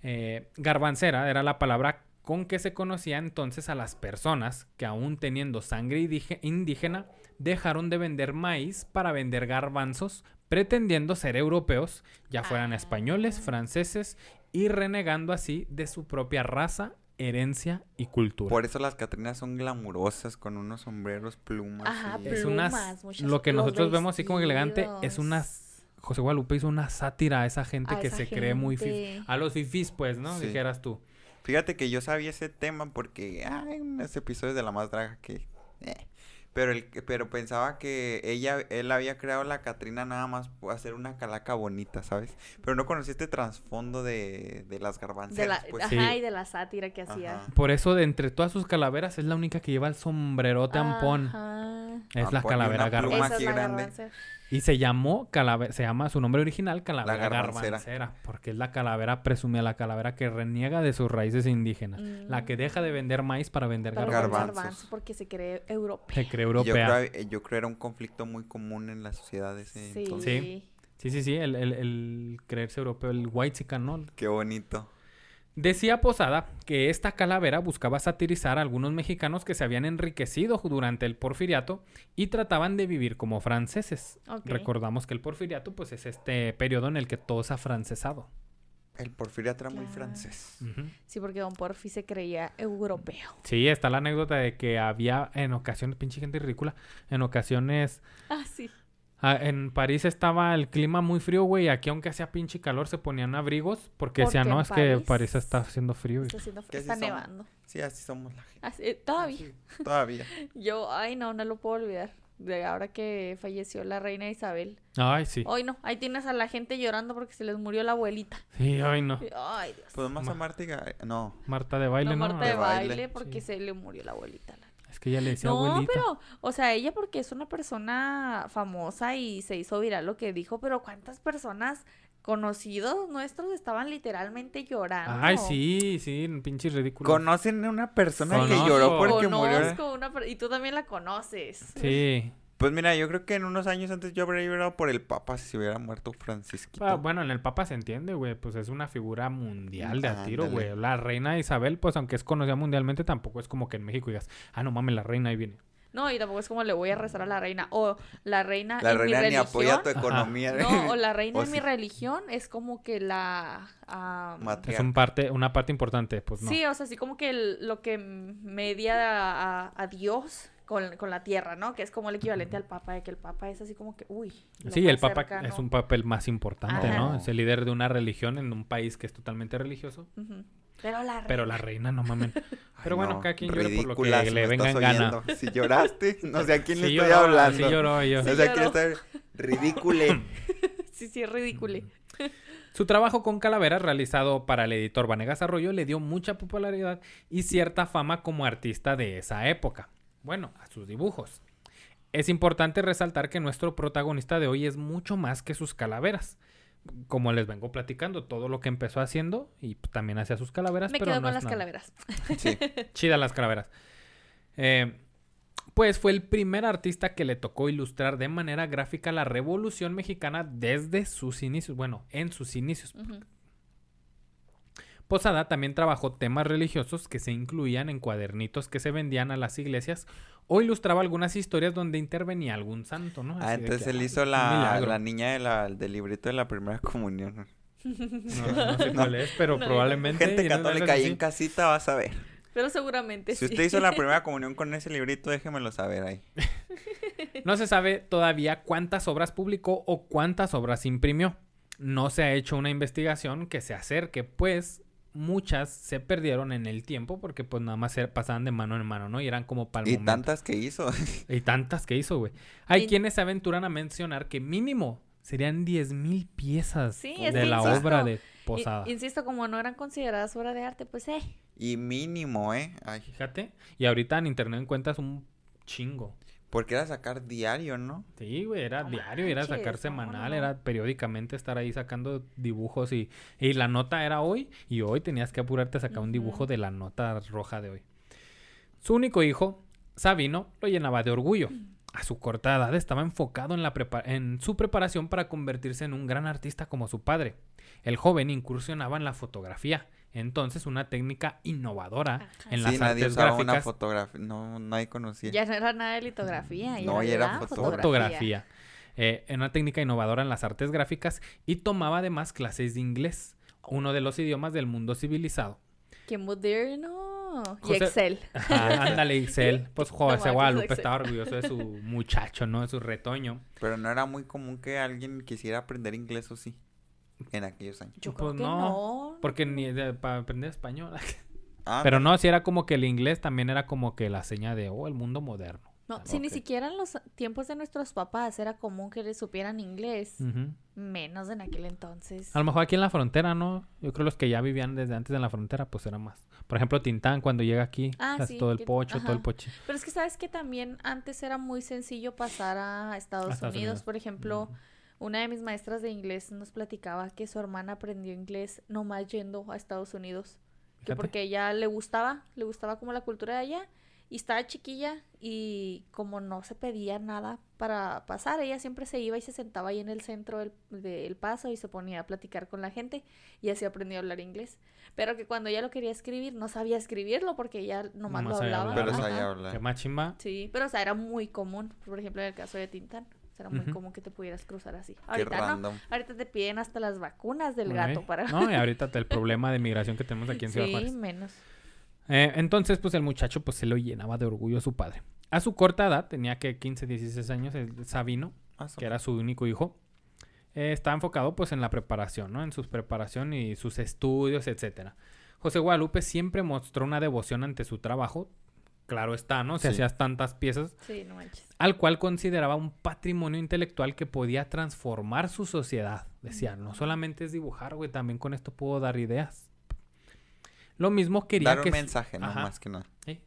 Eh, garbancera era la palabra con que se conocía entonces a las personas que aún teniendo sangre indíge- indígena dejaron de vender maíz para vender garbanzos pretendiendo ser europeos, ya fueran Ah. españoles, franceses y renegando así de su propia raza, herencia y cultura. Por eso las Catrinas son glamurosas con unos sombreros, plumas. Ajá, y- Es plumas, unas- lo que nosotros vemos así como elegante es unas José Guadalupe hizo una sátira a esa gente A que esa se cree muy fif- a los fifís, pues, ¿no? Sí. Dijeras tú. Fíjate que yo sabía ese tema porque hay unos episodios de La Más Draga que... eh, Pero, el, pero pensaba que ella, él había creado la Catrina nada más por hacer una calaca bonita, ¿sabes? Pero no conocí este trasfondo de, de las la, pues. ajá, Sí. y de la sátira que hacía. Ajá. Por eso, de entre todas sus calaveras, es la única que lleva el sombrerote ampón. Ajá. Es la Ampón calavera es la grande. garbancera. Y se llamó calavera, se llama su nombre original calavera garbancera. garbancera. porque es la calavera presumida, la calavera que reniega de sus raíces indígenas, la que deja de vender maíz para vender Para garbanzos. porque se cree europeo. Se cree Yo europea. creo, yo creo era un conflicto muy común en la sociedad de ese Sí. entonces. Sí. Sí, sí, sí, el, el- el creerse europeo, el white ¿no? Qué bonito. Decía Posada que esta calavera buscaba satirizar a algunos mexicanos que se habían enriquecido durante el porfiriato y trataban de vivir como franceses. Recordamos que el porfiriato pues es este periodo en el que todo es afrancesado. El porfiriato era muy francés. Sí, porque Don Porfi se creía europeo. Sí, está la anécdota de que había en ocasiones, pinche gente ridícula, en ocasiones, Ah, sí. Ah, en París estaba el clima muy frío, güey, y aquí aunque hacía pinche calor se ponían abrigos porque decían, no, es que París París está haciendo frío. y- Está, haciendo frío, así está somos. nevando. Sí, así somos la gente. Así- todavía. Sí, todavía. *laughs* Yo, ay, no, no lo puedo olvidar. De ahora que falleció la reina Isabel. Ay, sí. Hoy no, ahí tienes a la gente llorando porque se les murió la abuelita. Sí, ay, no. Ay, Dios. Pues más Ma- a Marta No, Marta de baile, no, ¿no? Marta de De baile. baile porque Sí. se le murió la abuelita. Es que ella le decía No, abuelita. pero, o sea, ella porque es una persona famosa y se hizo viral lo que dijo, pero ¿cuántas personas conocidos nuestros estaban literalmente llorando? Ay, sí, sí, pinche ridículo. ¿Conocen a una persona Conozco. que lloró porque murió? Conozco una per- y tú también la conoces. Sí. Pues mira, yo creo que en unos años antes yo habría llorado por el Papa si se hubiera muerto Francisquito. Ah, bueno, en el Papa se entiende, güey. Pues es una figura mundial de a tiro, güey. La reina Isabel, pues aunque es conocida mundialmente, tampoco es como que en México digas, ah, no mames, la reina ahí viene. No, y tampoco es como le voy a rezar a la reina. O la reina la en mi reina ni religión. apoya tu Ajá. economía. No, o la reina O en mi religión es como que la... ah, Es un parte, una parte importante, pues no. Sí, o sea, así como que el- lo que media a, a Dios con, con la tierra, ¿no? Que es como el equivalente al Papa, de que el Papa es así como que, uy. Sí, el Papa cercano. es un papel más importante, Ajá. ¿no? Es el líder de una religión en un país que es totalmente religioso. Pero la reina. Pero la reina, no mames. *laughs* Pero bueno, no, cada quien llora por lo que si le venga en gana. Si lloraste, *laughs* no sé a quién le estoy lloró, hablando. sí lloró yo. No sé a quién está ridícule. *laughs* Sí, sí, es ridículo. Su trabajo con calaveras realizado para el editor Vanegas Arroyo le dio mucha popularidad y cierta fama como artista de esa época. Bueno, a sus dibujos. Es importante resaltar que nuestro protagonista de hoy es mucho más que sus calaveras. Como les vengo platicando, todo lo que empezó haciendo y también hacía sus calaveras. Me pero quedo no con es las nada. calaveras. Sí. *laughs* Chidas las calaveras. Eh, pues fue el primer artista que le tocó ilustrar de manera gráfica la Revolución Mexicana desde sus inicios. Bueno, en sus inicios. Posada también trabajó temas religiosos que se incluían en cuadernitos que se vendían a las iglesias o ilustraba algunas historias donde intervenía algún santo, ¿no? Ah, Así de entonces que, él "Ay, hizo la, milagro". la niña de la, del librito de la primera *laughs* comunión. No, no *laughs* sé cuál es, pero No, probablemente... Gente católica ahí en casita vas a ver. Pero seguramente Si sí. usted hizo la primera *laughs* comunión con ese librito, déjemelo saber ahí. No se sabe todavía cuántas obras publicó o cuántas obras imprimió. No se ha hecho una investigación que se acerque, pues muchas se perdieron en el tiempo porque pues nada más se pasaban de mano en mano, ¿no? Y eran como para Y momento. tantas que hizo. *laughs* Y tantas que hizo, güey. Hay Y- quienes se aventuran a mencionar que mínimo serían 10.000 piezas Sí, de la insisto, obra de Posada. insisto, como no eran consideradas obra de arte, pues eh. Y mínimo, ¿eh? Ay, Fíjate. Y ahorita en internet encuentras un chingo. Porque era sacar diario, ¿no? Sí, güey, era No diario, era sacar semanal, no, no. era periódicamente estar ahí sacando dibujos y, y la nota era hoy y hoy tenías que apurarte a sacar un dibujo de la nota roja de hoy. Su único hijo, Sabino, lo llenaba de orgullo. A su corta edad estaba enfocado en, la en su preparación para convertirse en un gran artista como su padre. El joven incursionaba en la fotografía, entonces una técnica innovadora Ajá. en las sí, nadie artes usaba una gráficas. fotografía. No, nadie conocía. Ya no era nada de litografía. Ya No, ya era la fotografía. fotografía. Eh, una técnica innovadora en las artes gráficas y tomaba además clases de inglés, uno de los idiomas del mundo civilizado. Qué moderno. Y José- Excel. Ajá, ándale, Excel. *laughs* Pues José Guadalupe Excel. estaba orgulloso de su muchacho, ¿no? De su retoño. Pero no era muy común que alguien quisiera aprender inglés o sí. En aquellos años. Yo Pues creo que no, no. Porque ni de- para aprender español. *laughs* Ah, Pero no, si era como que el inglés también era como que la seña de, oh, el mundo moderno. No, Ah, si ni siquiera en los tiempos de nuestros papás era común que les supieran inglés, menos en aquel entonces. A lo mejor aquí en la frontera, ¿no? Yo creo los que ya vivían desde antes en la frontera, pues era más. Por ejemplo, Tintán, cuando llega aquí, Ah, sí, todo el que- pocho, todo el poche. Pero es que sabes que también antes era muy sencillo pasar a Estados, A Estados Unidos. Unidos. Por ejemplo. Una de mis maestras de inglés nos platicaba que su hermana aprendió inglés nomás yendo a Estados Unidos. Que porque ella le gustaba, le gustaba como la cultura de allá. Y estaba chiquilla y como no se pedía nada para pasar, ella siempre se iba y se sentaba ahí en el centro del, del paso y se ponía a platicar con la gente y así aprendió a hablar inglés. Pero que cuando ella lo quería escribir, no sabía escribirlo porque ella nomás, Nomás lo hablaba. hablar. Pero sabía hablar. Más chimba. Sí, pero o sea, era muy común. Por ejemplo, en el caso de Tintán. Era muy Ujú. común que te pudieras cruzar así. Qué Ahorita no. random. Ahorita te piden hasta las vacunas del gato para... No, y ahorita *laughs* el problema de migración que tenemos aquí en Ciudad sí, Juárez. menos. Eh, entonces, pues el muchacho pues se lo llenaba de orgullo a su padre. A su corta edad, tenía que 15, 16 años, el Sabino, Ah, que era su único hijo, eh, estaba enfocado pues en la preparación, ¿no? En su preparación y sus estudios, etcétera. José Guadalupe siempre mostró una devoción ante su trabajo, claro está, ¿no? Si Sí. hacías tantas piezas, Sí, no manches. al cual consideraba un patrimonio intelectual que podía transformar su sociedad. Decía, no solamente es dibujar, güey, también con esto puedo dar ideas. Lo mismo quería Dar un que su- mensaje, no Ajá. más que nada. ¿eh?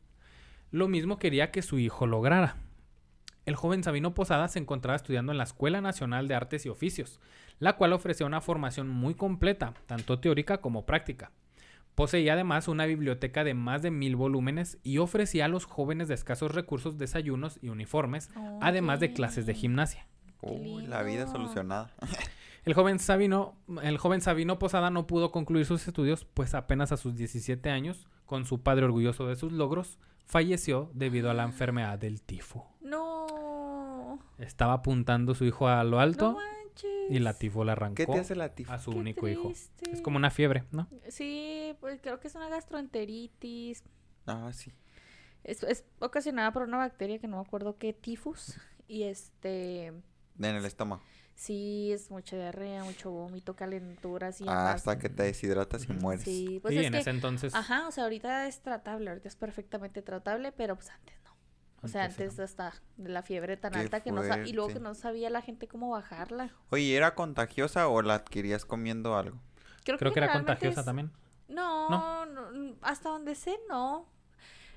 Lo mismo quería que su hijo lograra. El joven Sabino Posada se encontraba estudiando en la Escuela Nacional de Artes y Oficios, la cual ofrecía una formación muy completa, tanto teórica como práctica. Poseía además una biblioteca de más de mil volúmenes y ofrecía a los jóvenes de escasos recursos desayunos y uniformes, además de clases de gimnasia. Uy, la vida solucionada. *laughs* El joven Sabino, el joven Sabino Posada no pudo concluir sus estudios, pues apenas a sus 17 años, con su padre orgulloso de sus logros, falleció debido a la enfermedad del tifo. No. Estaba apuntando su hijo a lo No alto manches. y la tifo la arrancó ¿Qué te hace la tifa? a su Qué único hijo. Es como una fiebre, ¿no? Sí, pues creo que es una gastroenteritis. Ah, sí. Es, es ocasionada por una bacteria que no me acuerdo qué, tifus. Y este... En el estómago. Sí, es mucha diarrea, mucho vómito, calenturas y Ah, hasta que te deshidratas y mueres. Sí, pues sí, es en que... ese entonces. Ajá, o sea, ahorita es tratable, ahorita es perfectamente tratable, pero pues antes no. O sea, Antes hasta de la fiebre tan Qué alta que no y luego que no sabía la gente cómo bajarla. Oye, ¿era contagiosa o la adquirías comiendo algo? Creo que era contagiosa es- también. No, ¿No? no, hasta donde sé, no.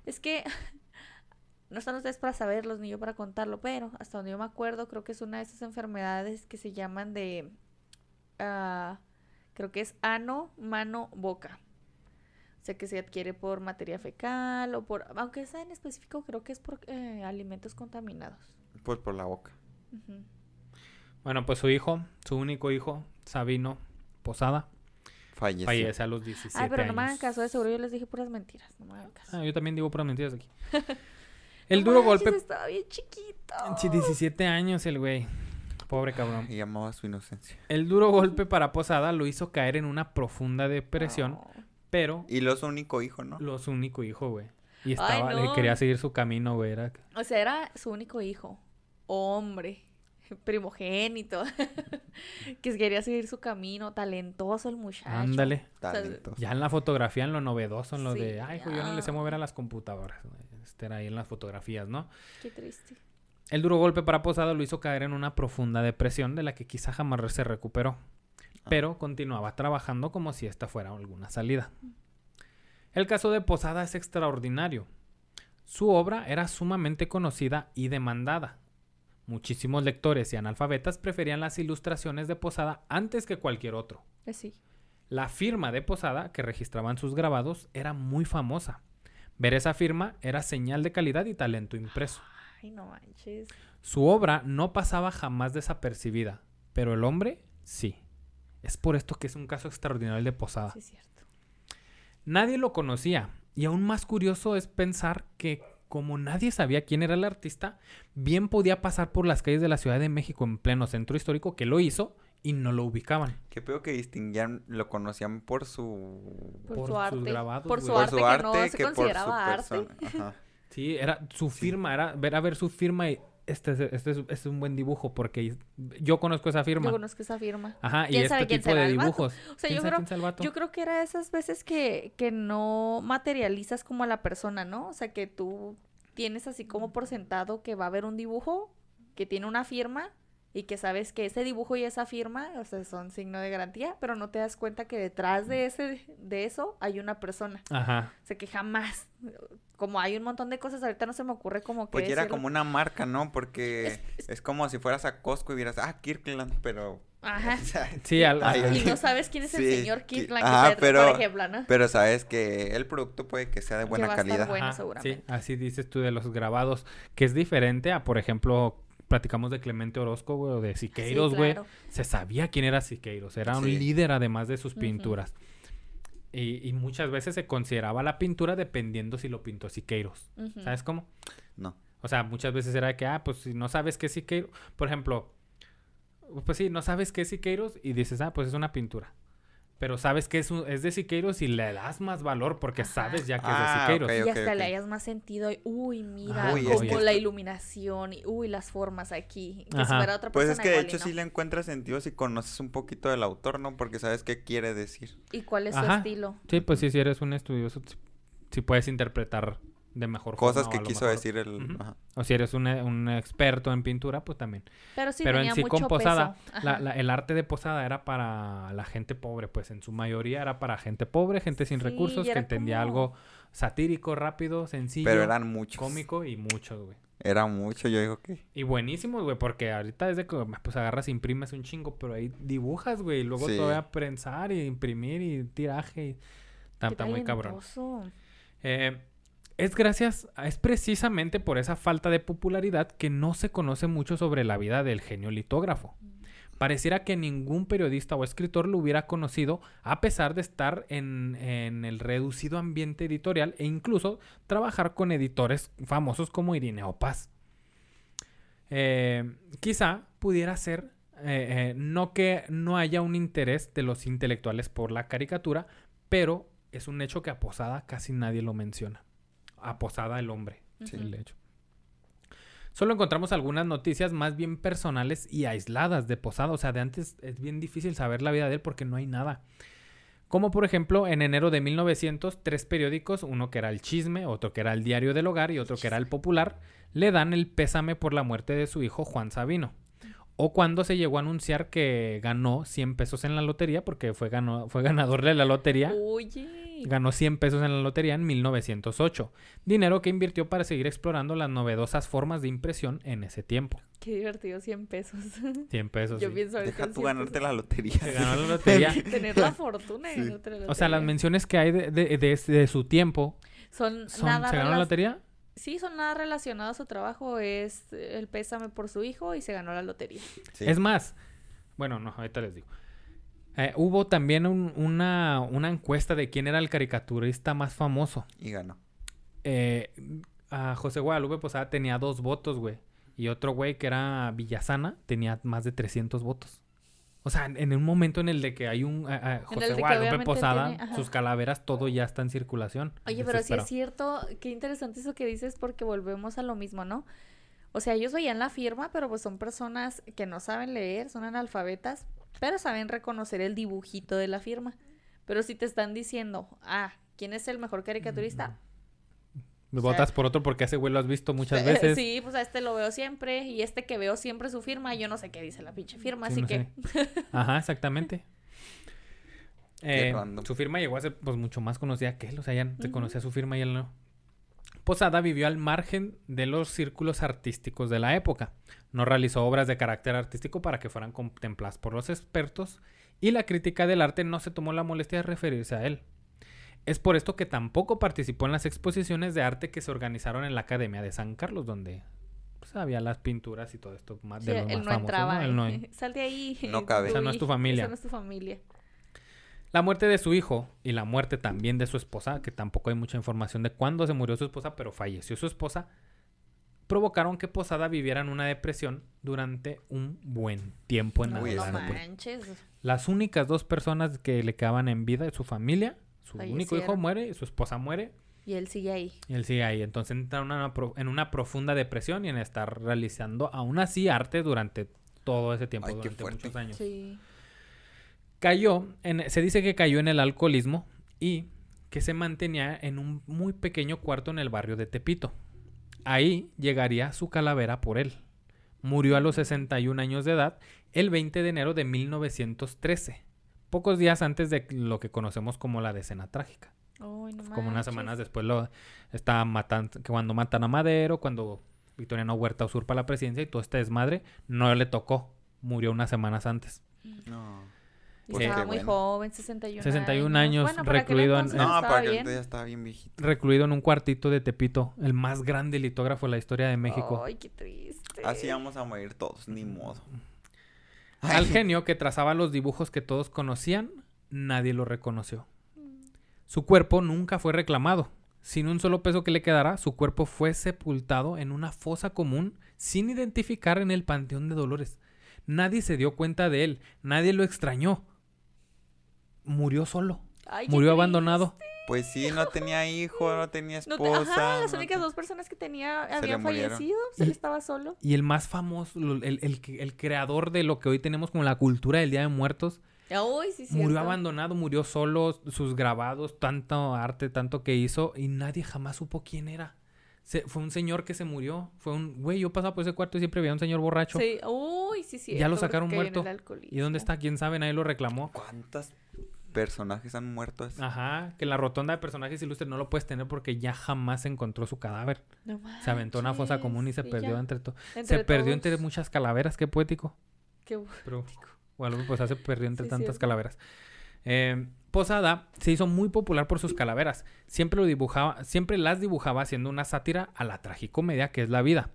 Es que *laughs* no están ustedes para saberlos ni yo para contarlo, pero hasta donde yo me acuerdo, creo que es una de esas enfermedades que se llaman de. ah, creo que es ano, mano, boca. O sea, que se adquiere por materia fecal o por. Aunque esa en específico, creo que es por eh, alimentos contaminados. Pues por la boca. Bueno, pues su hijo, su único hijo, Sabino Posada, Falleció. fallece a los 17 Ay, pero no me hagan caso, de seguro yo les dije puras mentiras. No me hagan caso. Ah, yo también digo puras mentiras aquí. *laughs* El No duro manches, golpe. Estaba bien chiquito. Sí, 17 años el güey. Pobre cabrón. Y llamaba su inocencia. El duro golpe para Posada lo hizo caer en una profunda depresión. Pero Y lo su único hijo, ¿no? lo su único hijo, güey. Y Ay, estaba, le no. quería seguir su camino, güey. Era... O sea, era su único hijo. Hombre. *laughs* Primogénito. *laughs* que quería seguir su camino. Talentoso el muchacho. Ándale. Talentoso. Ya en la fotografía, en lo novedoso, en lo Sí, de, ay, hijo, yo no le sé mover a las computadoras. Este era ahí en las fotografías, ¿no? Qué triste. El duro golpe para Posada lo hizo caer en una profunda depresión de la que quizá jamás se recuperó, pero continuaba trabajando como si esta fuera alguna salida. El caso de Posada es extraordinario. Su obra era sumamente conocida y demandada. Muchísimos lectores y analfabetas preferían las ilustraciones de Posada antes que cualquier otro. Pues sí. La firma de Posada que registraban sus grabados era muy famosa. Ver esa firma era señal de calidad y talento impreso. Ay, no manches. Su obra no pasaba jamás desapercibida, pero el hombre sí. Es por esto que es un caso extraordinario el de Posada. Sí, es cierto. Nadie lo conocía, y aún más curioso es pensar que como nadie sabía quién era el artista, bien podía pasar por las calles de la Ciudad de México en pleno centro histórico que lo hizo y no lo ubicaban. Qué peor que distinguían, lo conocían por su... Por, Por su sus arte. grabados, por su por arte su que no se que por su consideraba arte. Ajá. Sí, era su firma, era ver a ver su firma y este es, este es, este es un buen dibujo porque yo conozco esa firma. Yo conozco esa firma. Ajá, y este tipo de dibujos. O sea, yo creo, yo creo que era esas veces que, que no materializas como a la persona, ¿no? O sea, que tú tienes así como por sentado que va a haber un dibujo que tiene una firma y que sabes que ese dibujo y esa firma, o sea, son signo de garantía, pero no te das cuenta que detrás de ese de eso hay una persona. Ajá. O sea, que jamás como hay un montón de cosas, ahorita no se me ocurre como que Pues era como una marca, ¿no? Porque es, como si fueras a Costco y vieras, ah, Kirkland, pero Ajá. *laughs* sí, *laughs* al... y no sabes quién es el señor Kirkland, pero, por ejemplo, ¿no? Pero sabes que el producto puede que sea de buena calidad. bueno, seguramente. Sí, así dices tú de los grabados, que es diferente a, por ejemplo, platicamos de Clemente Orozco, güey, o de Siqueiros, güey. Se sabía quién era Siqueiros, era un líder además de sus pinturas. y, muchas veces se consideraba la pintura dependiendo si lo pintó Siqueiros. ¿Sabes cómo? No. O sea, muchas veces era de que, ah, pues si no sabes qué es Siqueiros, por ejemplo, pues sí, no sabes qué es Siqueiros y dices, ah, pues es una pintura pero sabes que es, es de Siqueiros y le das más valor porque sabes ya que es de ah, Siqueiros. y hasta le hayas más sentido, uy, mira, como la iluminación, y uy, las formas aquí. Que si fuera otra pues es que de hecho sí le encuentras sentido si conoces un poquito del autor, ¿no? Porque sabes qué quiere decir. ¿Y cuál es su estilo? Sí, pues sí, si eres un estudioso, si puedes interpretar de mejor Cosas que quiso decir el... O si eres un, un, experto en pintura, pues también. Pero sí Pero en sí con Posada, el arte de Posada era para la gente pobre, pues en su mayoría era para gente pobre, gente sin recursos, que entendía algo satírico, rápido, sencillo. Pero eran muchos. Cómico y muchos, güey. Era mucho, yo digo que. Y buenísimos, güey, porque ahorita desde que pues agarras, imprimes un chingo, pero ahí dibujas, güey, y luego te voy a prensar y imprimir y tiraje. Y... Está, muy cabrón. Eh, es gracias, es precisamente por esa falta de popularidad que no se conoce mucho sobre la vida del genio litógrafo. Pareciera que ningún periodista o escritor lo hubiera conocido a pesar de estar en, el reducido ambiente editorial e incluso trabajar con editores famosos como Irineo Paz. Eh, quizá pudiera ser eh, eh, no que no haya un interés de los intelectuales por la caricatura, pero es un hecho que a Posada casi nadie lo menciona a Posada el hombre. Sí, de hecho. Solo encontramos algunas noticias más bien personales y aisladas de Posada. O sea, de antes es bien difícil saber la vida de él porque no hay nada. Como por ejemplo, en enero de 1900, tres periódicos, uno que era el Chisme, otro que era el Diario del Hogar y otro que era el Popular, le dan el pésame por la muerte de su hijo Juan Sabino. O cuando se llegó a anunciar que ganó 100 pesos en la lotería, porque fue, fue ganador de la lotería. Oye. Ganó 100 pesos en la lotería en 1908. Dinero que invirtió para seguir explorando las novedosas formas de impresión en ese tiempo. Qué divertido, 100 pesos. *laughs* 100 pesos. Yo pienso Deja tú ganarte la lotería. ganó la lotería. *laughs* Tener la *laughs* fortuna de la lotería. O sea, las menciones que hay de, de, de, su tiempo. Son, ¿Se ganó la lotería? Sí son nada relacionado a su trabajo, es el pésame por su hijo y se ganó la lotería. Es más, bueno, no, ahorita les digo. Eh, hubo también una, una, encuesta de quién era el caricaturista más famoso. Y ganó. Eh, a José Guadalupe Posada tenía dos votos, güey. Y otro güey que era Villasana tenía más de 300 votos. O sea, en un momento en el de que hay un José Guadalupe Posada, sus calaveras, todo ya está en circulación. Oye, pero sí es cierto, qué interesante eso que dices porque volvemos a lo mismo, ¿no? O sea, ellos veían la firma, pero pues son personas que no saben leer, son analfabetas, pero saben reconocer el dibujito de la firma. Pero si te están diciendo, ah, ¿quién es el mejor caricaturista? Me votas por otro porque ese güey lo has visto muchas *laughs* veces. Sí, pues a este lo veo siempre. Y este que veo siempre su firma, yo no sé qué dice la pinche firma, así que. *laughs* Ajá, exactamente. Eh, su firma llegó a ser pues mucho más conocida que él. O sea, ya se conocía su firma y él no. Posada vivió al margen de los círculos artísticos de la época. No realizó obras de carácter artístico para que fueran contempladas por los expertos. Y la crítica del arte no se tomó la molestia de referirse a él. Es por esto que tampoco participó en las exposiciones de arte que se organizaron en la Academia de San Carlos, donde pues, había las pinturas y todo esto más de los más no Entraba, *laughs* Sal de ahí. No cabe. *laughs* Esa no es tu familia. Esa no es tu familia. La muerte de su hijo y la muerte también de su esposa, que tampoco hay mucha información de cuándo se murió su esposa, pero falleció su esposa, provocaron que Posada viviera en una depresión durante un buen tiempo en la vida. Las únicas dos personas que le quedaban en vida es su familia su único hijo muere, su esposa muere. Y él sigue ahí. Y él sigue ahí. Entonces entra en una, en una profunda depresión y en estar realizando aún así arte durante todo ese tiempo, Ay, durante muchos años. Sí. Cayó, en, se dice que cayó en el alcoholismo y que se mantenía en un muy pequeño cuarto en el barrio de Tepito. Ahí llegaría su calavera por él. Murió a los 61 años de edad el 20 de enero de 1913, pocos días antes de lo que conocemos como la decena trágica. No Como unas semanas después lo está matando, que cuando matan a Madero, cuando Victoriano Huerta usurpa la presidencia y todo este desmadre, no le tocó, murió unas semanas antes. No. Y Pues estaba muy bueno. joven, 61 61 años, Bueno, recluido en- entonces No, estaba para que bien. ya estaba bien viejito. recluido en un cuartito de Tepito, el más grande litógrafo de la historia de México. Ay, qué triste. Así vamos a morir todos, ni modo. Al genio que trazaba los dibujos que todos conocían, nadie lo reconoció. Su cuerpo nunca fue reclamado. Sin un solo peso que le quedara, su cuerpo fue sepultado en una fosa común sin identificar en el Panteón de Dolores. Nadie se dio cuenta de él, nadie lo extrañó. Murió solo, Ay, murió triste. Pues sí, no tenía hijo, no tenía No te- esposa. Ajá, las no únicas te- dos personas que tenía le habían fallecido. Se Y- él estaba solo. Y el más famoso, el, el el creador de lo que hoy tenemos como la cultura del Día de Muertos, Ay, sí, Murió abandonado, murió solo, sus grabados, tanto arte, tanto que hizo, y nadie jamás supo quién era. Se- fue un señor que se murió. Fue un, güey, yo pasaba por ese cuarto y siempre veía un señor borracho. Sí, uy, sí, sí. Ya lo sacaron muerto. ¿Y dónde está? ¿Quién sabe? Nadie lo reclamó. ¿Cuántos personajes han muerto así? Ajá, que la rotonda de personajes ilustres no lo puedes tener porque ya jamás se encontró su cadáver. Se aventó en una fosa común y se perdió entre to- Se perdió entre muchas calaveras, qué poético. Qué Pero, bueno, pues se perdió entre Sí, tantas cierto. calaveras. Eh, Posada se hizo muy popular por sus calaveras. Siempre lo dibujaba, siempre las dibujaba haciendo una sátira a la tragicomedia que es la vida.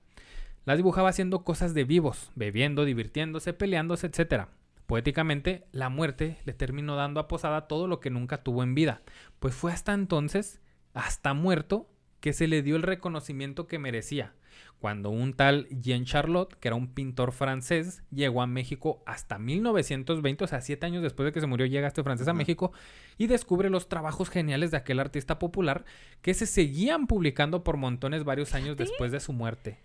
Las dibujaba haciendo cosas de vivos, bebiendo, divirtiéndose, peleándose, etc. Poéticamente, la muerte le terminó dando a Posada todo lo que nunca tuvo en vida, pues fue hasta entonces, hasta muerto, que se le dio el reconocimiento que merecía, cuando un tal Jean Charlotte, que era un pintor francés, llegó a México hasta 1920, o sea, siete años después de que se murió, llega este francés a. México y descubre los trabajos geniales de aquel artista popular que se seguían publicando por montones varios años después de su muerte.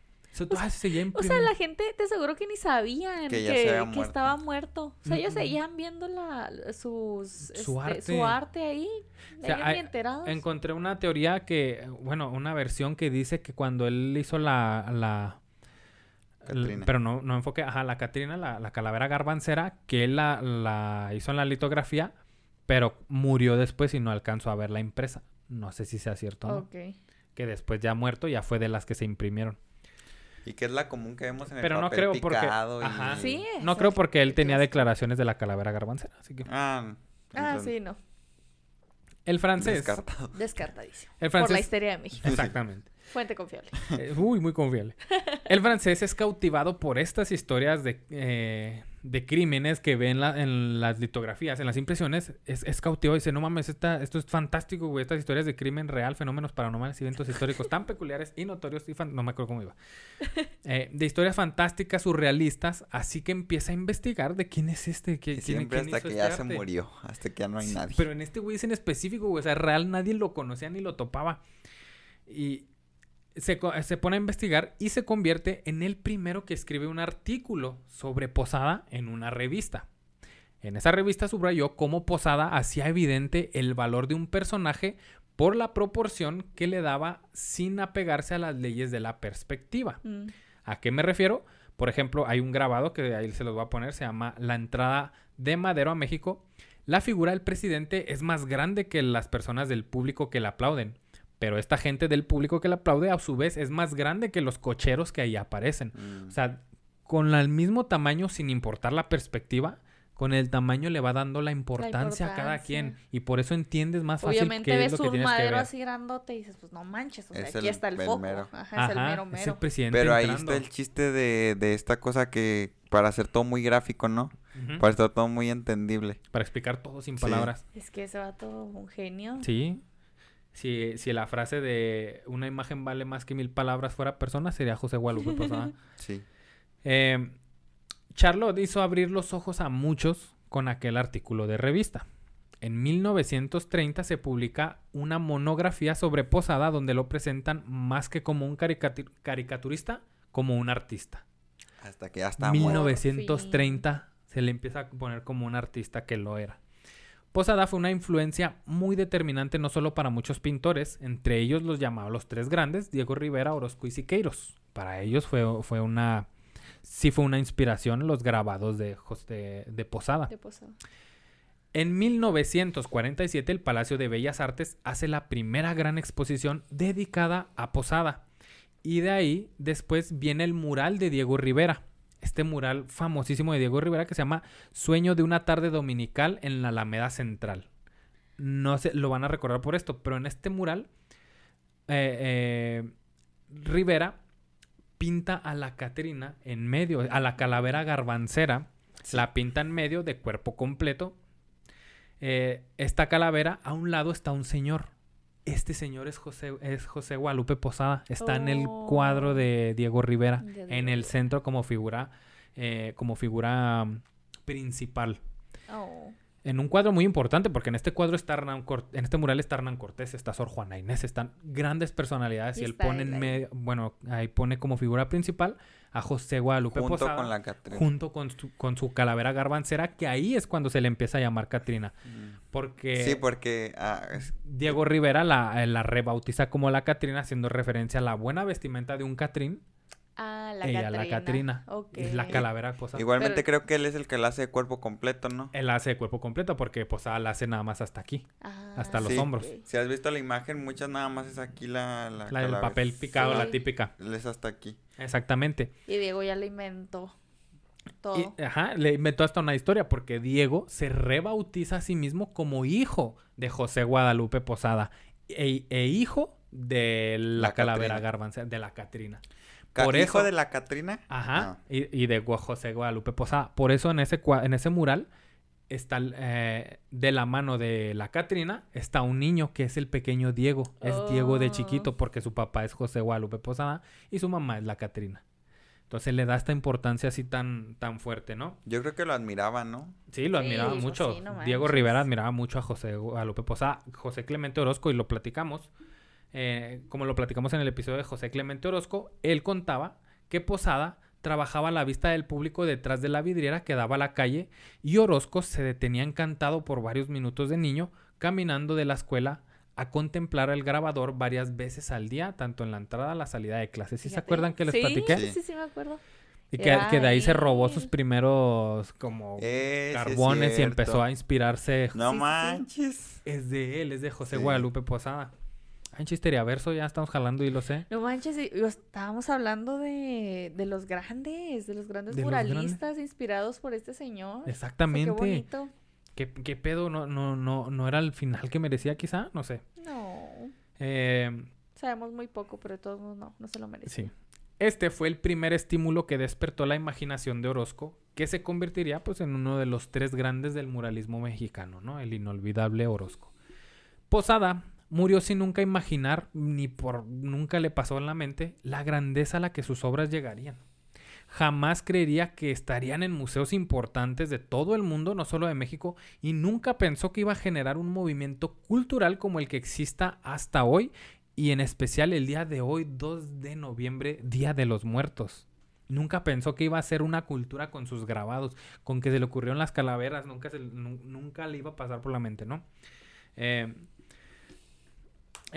Eso ah, se O sea, la gente te aseguro que ni sabían Que estaba muerto. O sea, ellos Mm, mm. seguían viendo la, sus, Su este, arte. su arte ahí. O sea, hay- enterados. Encontré una teoría que, bueno, una versión que dice que cuando él hizo la... la Catrina. pero no, no enfoque, ajá, la Catrina, la, la calavera garbancera, que él la, la hizo en la litografía, pero murió después y no alcanzó a ver la impresa. No sé si sea cierto o no. Que después ya muerto ya fue de las que se imprimieron. Y que es la común que vemos en el Pero no papel creo porque- picado y- ajá. Sí, No creo porque él tenía declaraciones de la calavera garbancera, así que... Ah, Ah, sí, no. El francés... descartado. Descartadísimo. El Por la historia de México. Exactamente. *laughs* Fuente confiable. Eh, uy, muy confiable. El francés es cautivado por estas historias de, eh, de crímenes que ve en, la- en las litografías, en las impresiones. Es, es cautivado y dice, no mames, esta- esto es fantástico, güey. Estas historias de crimen real, fenómenos paranormales y eventos históricos tan peculiares y notorios y fan- no me acuerdo cómo iba. *laughs* Eh, de historias fantásticas, surrealistas. Así que empieza a investigar de quién es este. que Y siempre hasta que ya se murió, hasta que ya no hay nadie. pero en este güey es en específico, güey. O sea, real nadie lo conocía ni lo topaba. Y se, co- se pone a investigar y se convierte en el primero que escribe un artículo sobre Posada en una revista. En esa revista subrayó cómo Posada hacía evidente el valor de un personaje por la proporción que le daba sin apegarse a las leyes de la perspectiva. Mm. ¿A qué me refiero? Por ejemplo, hay un grabado que ahí se los voy a poner, se llama La entrada de Madero a México. La figura del presidente es más grande que las personas del público que le aplauden. Pero esta gente del público que le aplaude a su vez es más grande que los cocheros que ahí aparecen. Mm. O sea, con el mismo tamaño, sin importar la perspectiva, con el tamaño le va dando la importancia, a cada quien. Y por eso entiendes más fácil Obviamente qué es ves lo que un tienes que madero ver. así grandote y dices, pues no manches, o sea, Es aquí el- está el, el foco. mero. Ajá, es el Ajá, mero es mero. el presidente Pero ahí entrando. está el chiste de, de esta cosa que para hacer todo muy gráfico, ¿no? Para hacer todo muy entendible. Para explicar todo sin Sí. palabras. Es que ese va todo un genio. Sí. Si, si la frase de una imagen vale más que mil palabras fuera persona, sería José Guadalupe Posada. *laughs* Sí. Eh, Charlotte hizo abrir los ojos a muchos con aquel artículo de revista. En 1930 se publica una monografía sobre Posada donde lo presentan más que como un caricatu- caricaturista, como un artista. Hasta que muerto. 1930 se le empieza a poner como un artista que lo era. Posada fue una influencia muy determinante no solo para muchos pintores, entre ellos los llamados los tres grandes, Diego Rivera, Orozco y Siqueiros. Para ellos fue, fue una sí fue una inspiración los grabados de, José- de Posada. De posada. En 1947 el Palacio de Bellas Artes hace la primera gran exposición dedicada a Posada. Y de ahí después viene el mural de Diego Rivera. Este mural famosísimo de Diego Rivera que se llama Sueño de una tarde dominical en la Alameda Central. No sé, lo van a recordar por esto, pero en este mural eh, eh, Rivera pinta a la Catrina en medio, a la calavera garbancera, la pinta en medio de cuerpo completo. Eh, esta calavera, a un lado está un señor. Este señor es José, es José Guadalupe Posada. Está en el Oh. cuadro de Diego Rivera. De Diego en el centro como figura, eh, como figura mm, principal. Oh. En un cuadro muy importante, porque en este cuadro está Hernán Cort- en este mural está Hernán Cortés, está Sor Juana Inés, están grandes personalidades y, Y él pone en medio, bueno, ahí pone como figura principal a José Guadalupe Junto Posada con la Catrina. junto con su, con su calavera garbancera, que ahí es cuando se le empieza a llamar Catrina, Mm. porque Sí, porque ah, es- Diego Rivera la, la rebautiza como la Catrina, haciendo referencia a la buena vestimenta de un Catrín, Ah, la ella Catrina. la Catrina, Ok. es la calavera Posada. igualmente Pero- creo que él es el que la hace de cuerpo completo, ¿no? Él hace de cuerpo completo porque Posada la hace nada más hasta aquí. Ah, hasta los Sí. hombros. Si has visto la imagen, muchas nada más es aquí la... La, La del papel picado, la típica. Él es hasta aquí. Exactamente. Y Diego ya lo inventó. Todo. Y, ajá, le inventó hasta una historia porque Diego se rebautiza a sí mismo como hijo de José Guadalupe Posada e, e hijo de la, La calavera Catrina. garbancera, de la Catrina. Por ¿Hijo eso- de la Catrina? Ajá, y, y de José Guadalupe Posada. Por eso en ese, cua- en ese mural está eh, de la mano de la Catrina está un niño que es el pequeño Diego. Es Diego de Oh. chiquito porque su papá es José Guadalupe Posada y su mamá es la Catrina. Entonces le da esta importancia así tan, tan fuerte, ¿no? Yo creo que lo admiraba, ¿no? Sí, lo Sí, admiraba mucho. sí, no Diego. Rivera admiraba mucho a José Guadalupe Posada, José Clemente Orozco, y lo platicamos. Eh, como lo platicamos en el episodio de José Clemente Orozco, él contaba que Posada trabajaba a la vista del público detrás de la vidriera que daba a la calle y Orozco se detenía encantado por varios minutos de niño caminando de la escuela a contemplar el grabador varias veces al día, tanto en la entrada y la salida de clases. ¿Sí se acuerdan que les sí, platiqué? Sí, sí, sí, me acuerdo. Y que, de ahí se robó sus primeros como Eh, sí carbones y empezó a inspirarse. No Sí, manches. Es de él, es de José Sí. Guadalupe Posada. Chisteria Verso ya estamos jalando y lo sé. No manches, y- estábamos hablando de, de los grandes, de los grandes De los grandes. muralistas inspirados por este señor. O sea, Exactamente. qué bonito. ¿Qué, qué pedo? No, no, no, no era el final que merecía quizá, no sé. No, Eh, sabemos muy poco, pero de todos modos no, no se lo merece. sí. Este fue el primer estímulo que despertó la imaginación de Orozco, que se convertiría pues en uno de los tres grandes del muralismo mexicano, ¿no? El inolvidable Orozco. Posada murió sin nunca imaginar, ni por nunca le pasó en la mente, la grandeza a la que sus obras llegarían. Jamás creería que estarían en museos importantes de todo el mundo, no solo de México, y nunca pensó que iba a generar un movimiento cultural como el que exista hasta hoy, y en especial el día de hoy, 2 de noviembre, Día de los Muertos. Nunca pensó que iba a ser una cultura con sus grabados, con que se le ocurrieron las calaveras, nunca, se- nu- nunca le iba a pasar por la mente, ¿no? Eh,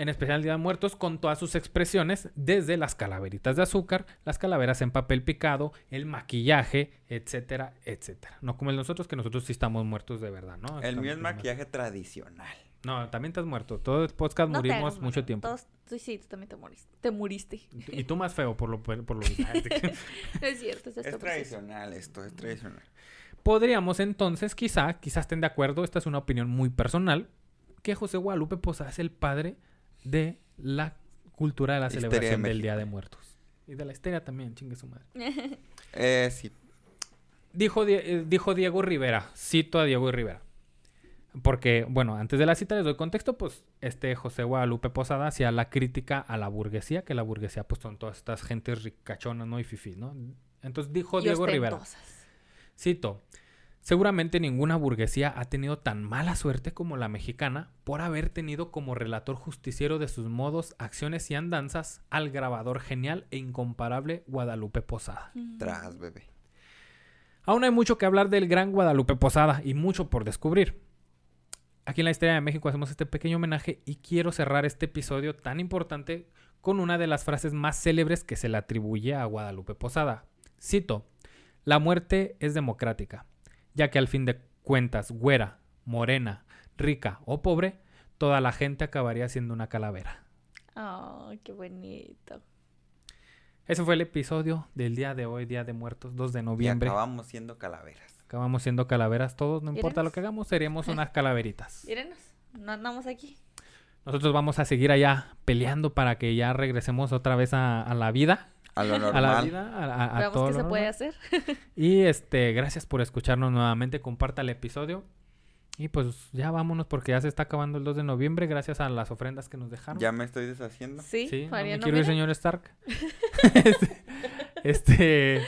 en especial el Día de Muertos, con todas sus expresiones, desde las calaveritas de azúcar, las calaveras en papel picado, el maquillaje, etcétera, etcétera. No como el de nosotros, que nosotros sí estamos muertos de verdad, ¿no? El Estamos mío es muertos. maquillaje tradicional. No, también estás muerto. Todo el podcast No murimos hagas, mucho tiempo. Todos, tú sí, tú también te moriste. Te muriste. Y tú más feo, por lo, por lo *laughs* *laughs* es cierto, es, Es esto tradicional esto, es tradicional. Podríamos entonces, quizá, quizás estén de acuerdo, esta es una opinión muy personal, que José Guadalupe Posada es el padre de la cultura de la Histeria de celebración del. Día de Muertos. Y de la histeria también, chingue su madre. *laughs* Eh, sí. Dijo, eh, dijo Diego Rivera, cito a Diego Rivera. Porque, bueno, antes de la cita les doy contexto, pues este José Guadalupe Posada hacía la crítica a la burguesía, que la burguesía pues son todas estas gentes ricachonas, ¿no? Y fifís, ¿no? Entonces dijo Y Diego Rivera. Cito, Seguramente ninguna burguesía ha tenido tan mala suerte como la mexicana por haber tenido como relator justiciero de sus modos, acciones y andanzas al grabador genial e incomparable Guadalupe Posada. Tras, bebé. Aún hay mucho que hablar del gran Guadalupe Posada y mucho por descubrir. Aquí en la Historia de México hacemos este pequeño homenaje y quiero cerrar este episodio tan importante con una de las frases más célebres que se le atribuye a Guadalupe Posada. Cito, la muerte es democrática, ya que al fin de cuentas, güera, morena, rica o pobre, toda la gente acabaría siendo una calavera. Oh, qué bonito. Ese fue el episodio del día de hoy, Día de Muertos, 2 de Y noviembre. acabamos siendo calaveras. Acabamos siendo calaveras todos, no importa lo que hagamos, seremos unas *laughs* calaveritas. Mírenos, no andamos aquí. Nosotros vamos a seguir allá peleando para que ya regresemos otra vez a, a la vida. A lo *laughs* A la normal. vida, a, a- a Veamos todo lo se puede normal. hacer. *laughs* Y este, gracias por escucharnos nuevamente. Comparta el episodio. Y pues ya vámonos porque ya se está acabando el 2 de noviembre. Gracias a las ofrendas que nos dejaron. Ya me estoy deshaciendo. Sí, Sí, no me no quiero ir, señor Stark. *laughs* este, este,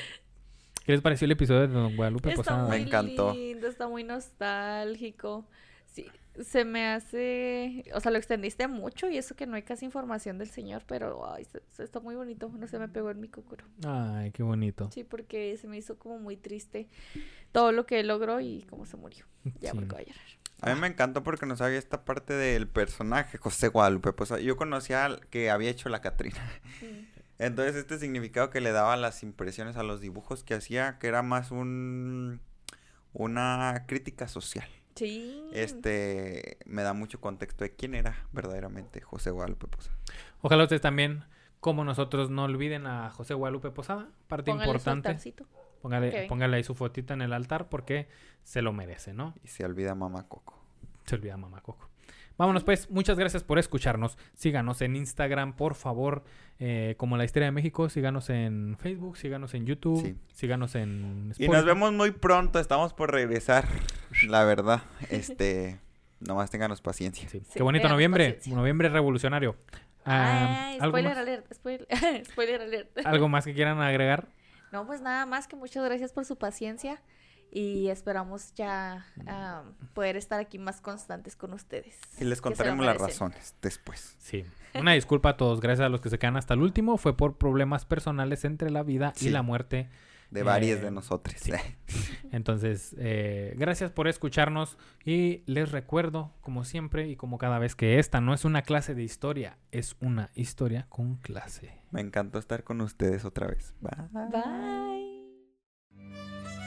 ¿qué les pareció el episodio de Don Guadalupe Está Posada? muy Me encantó. lindo, está muy nostálgico. Sí, se me hace, o sea, lo extendiste mucho y eso que no hay casi información del señor, pero ay, se- se- está muy bonito, no se me pegó en mi cocoro. Ay, qué bonito. Sí, porque se me hizo como muy triste todo lo que él logró y cómo se murió. Ya Sí. porque va a llorar. A mí me encantó porque no sabía esta parte del personaje, José Guadalupe. Pues yo conocía al que había hecho la Catrina. Entonces este significado que le daba a las impresiones, a los dibujos que hacía, que era más un una crítica social. Sí. Este me da mucho contexto de quién era verdaderamente José Guadalupe Posada. Ojalá ustedes también, como nosotros, no olviden a José Guadalupe Posada. Parte Póngale importante. Póngale, póngale ahí su fotita en el altar porque se lo merece, ¿no? Y se olvida Mamá Coco. Se olvida mamá Coco. Vámonos pues, muchas gracias por escucharnos. Síganos en Instagram, por favor, eh, como la historia de México. Síganos en Facebook, síganos en YouTube, Sí. síganos en Y Spotify. nos vemos muy pronto, estamos por regresar, la verdad. Este, nomás ténganos paciencia. Sí. Sí, Qué bonito noviembre, paciencia. noviembre revolucionario. Ah, Ay, ¿algo, spoiler alert, spoiler, *laughs* spoiler alert. ¿Algo más que quieran agregar? No, pues nada más que muchas gracias por su paciencia y esperamos ya ah, poder estar aquí más constantes con ustedes. Y les contaremos las razones después. Sí. Una disculpa a todos, gracias a los que se quedan hasta el último. Fue por problemas personales entre la vida y la muerte. De varias Eh, de nosotros. sí. *laughs* Entonces, eh, gracias por escucharnos y les recuerdo, como siempre y como cada vez, que esta no es una clase de historia, es una historia con clase. Me encantó estar con ustedes otra vez. Bye. Bye.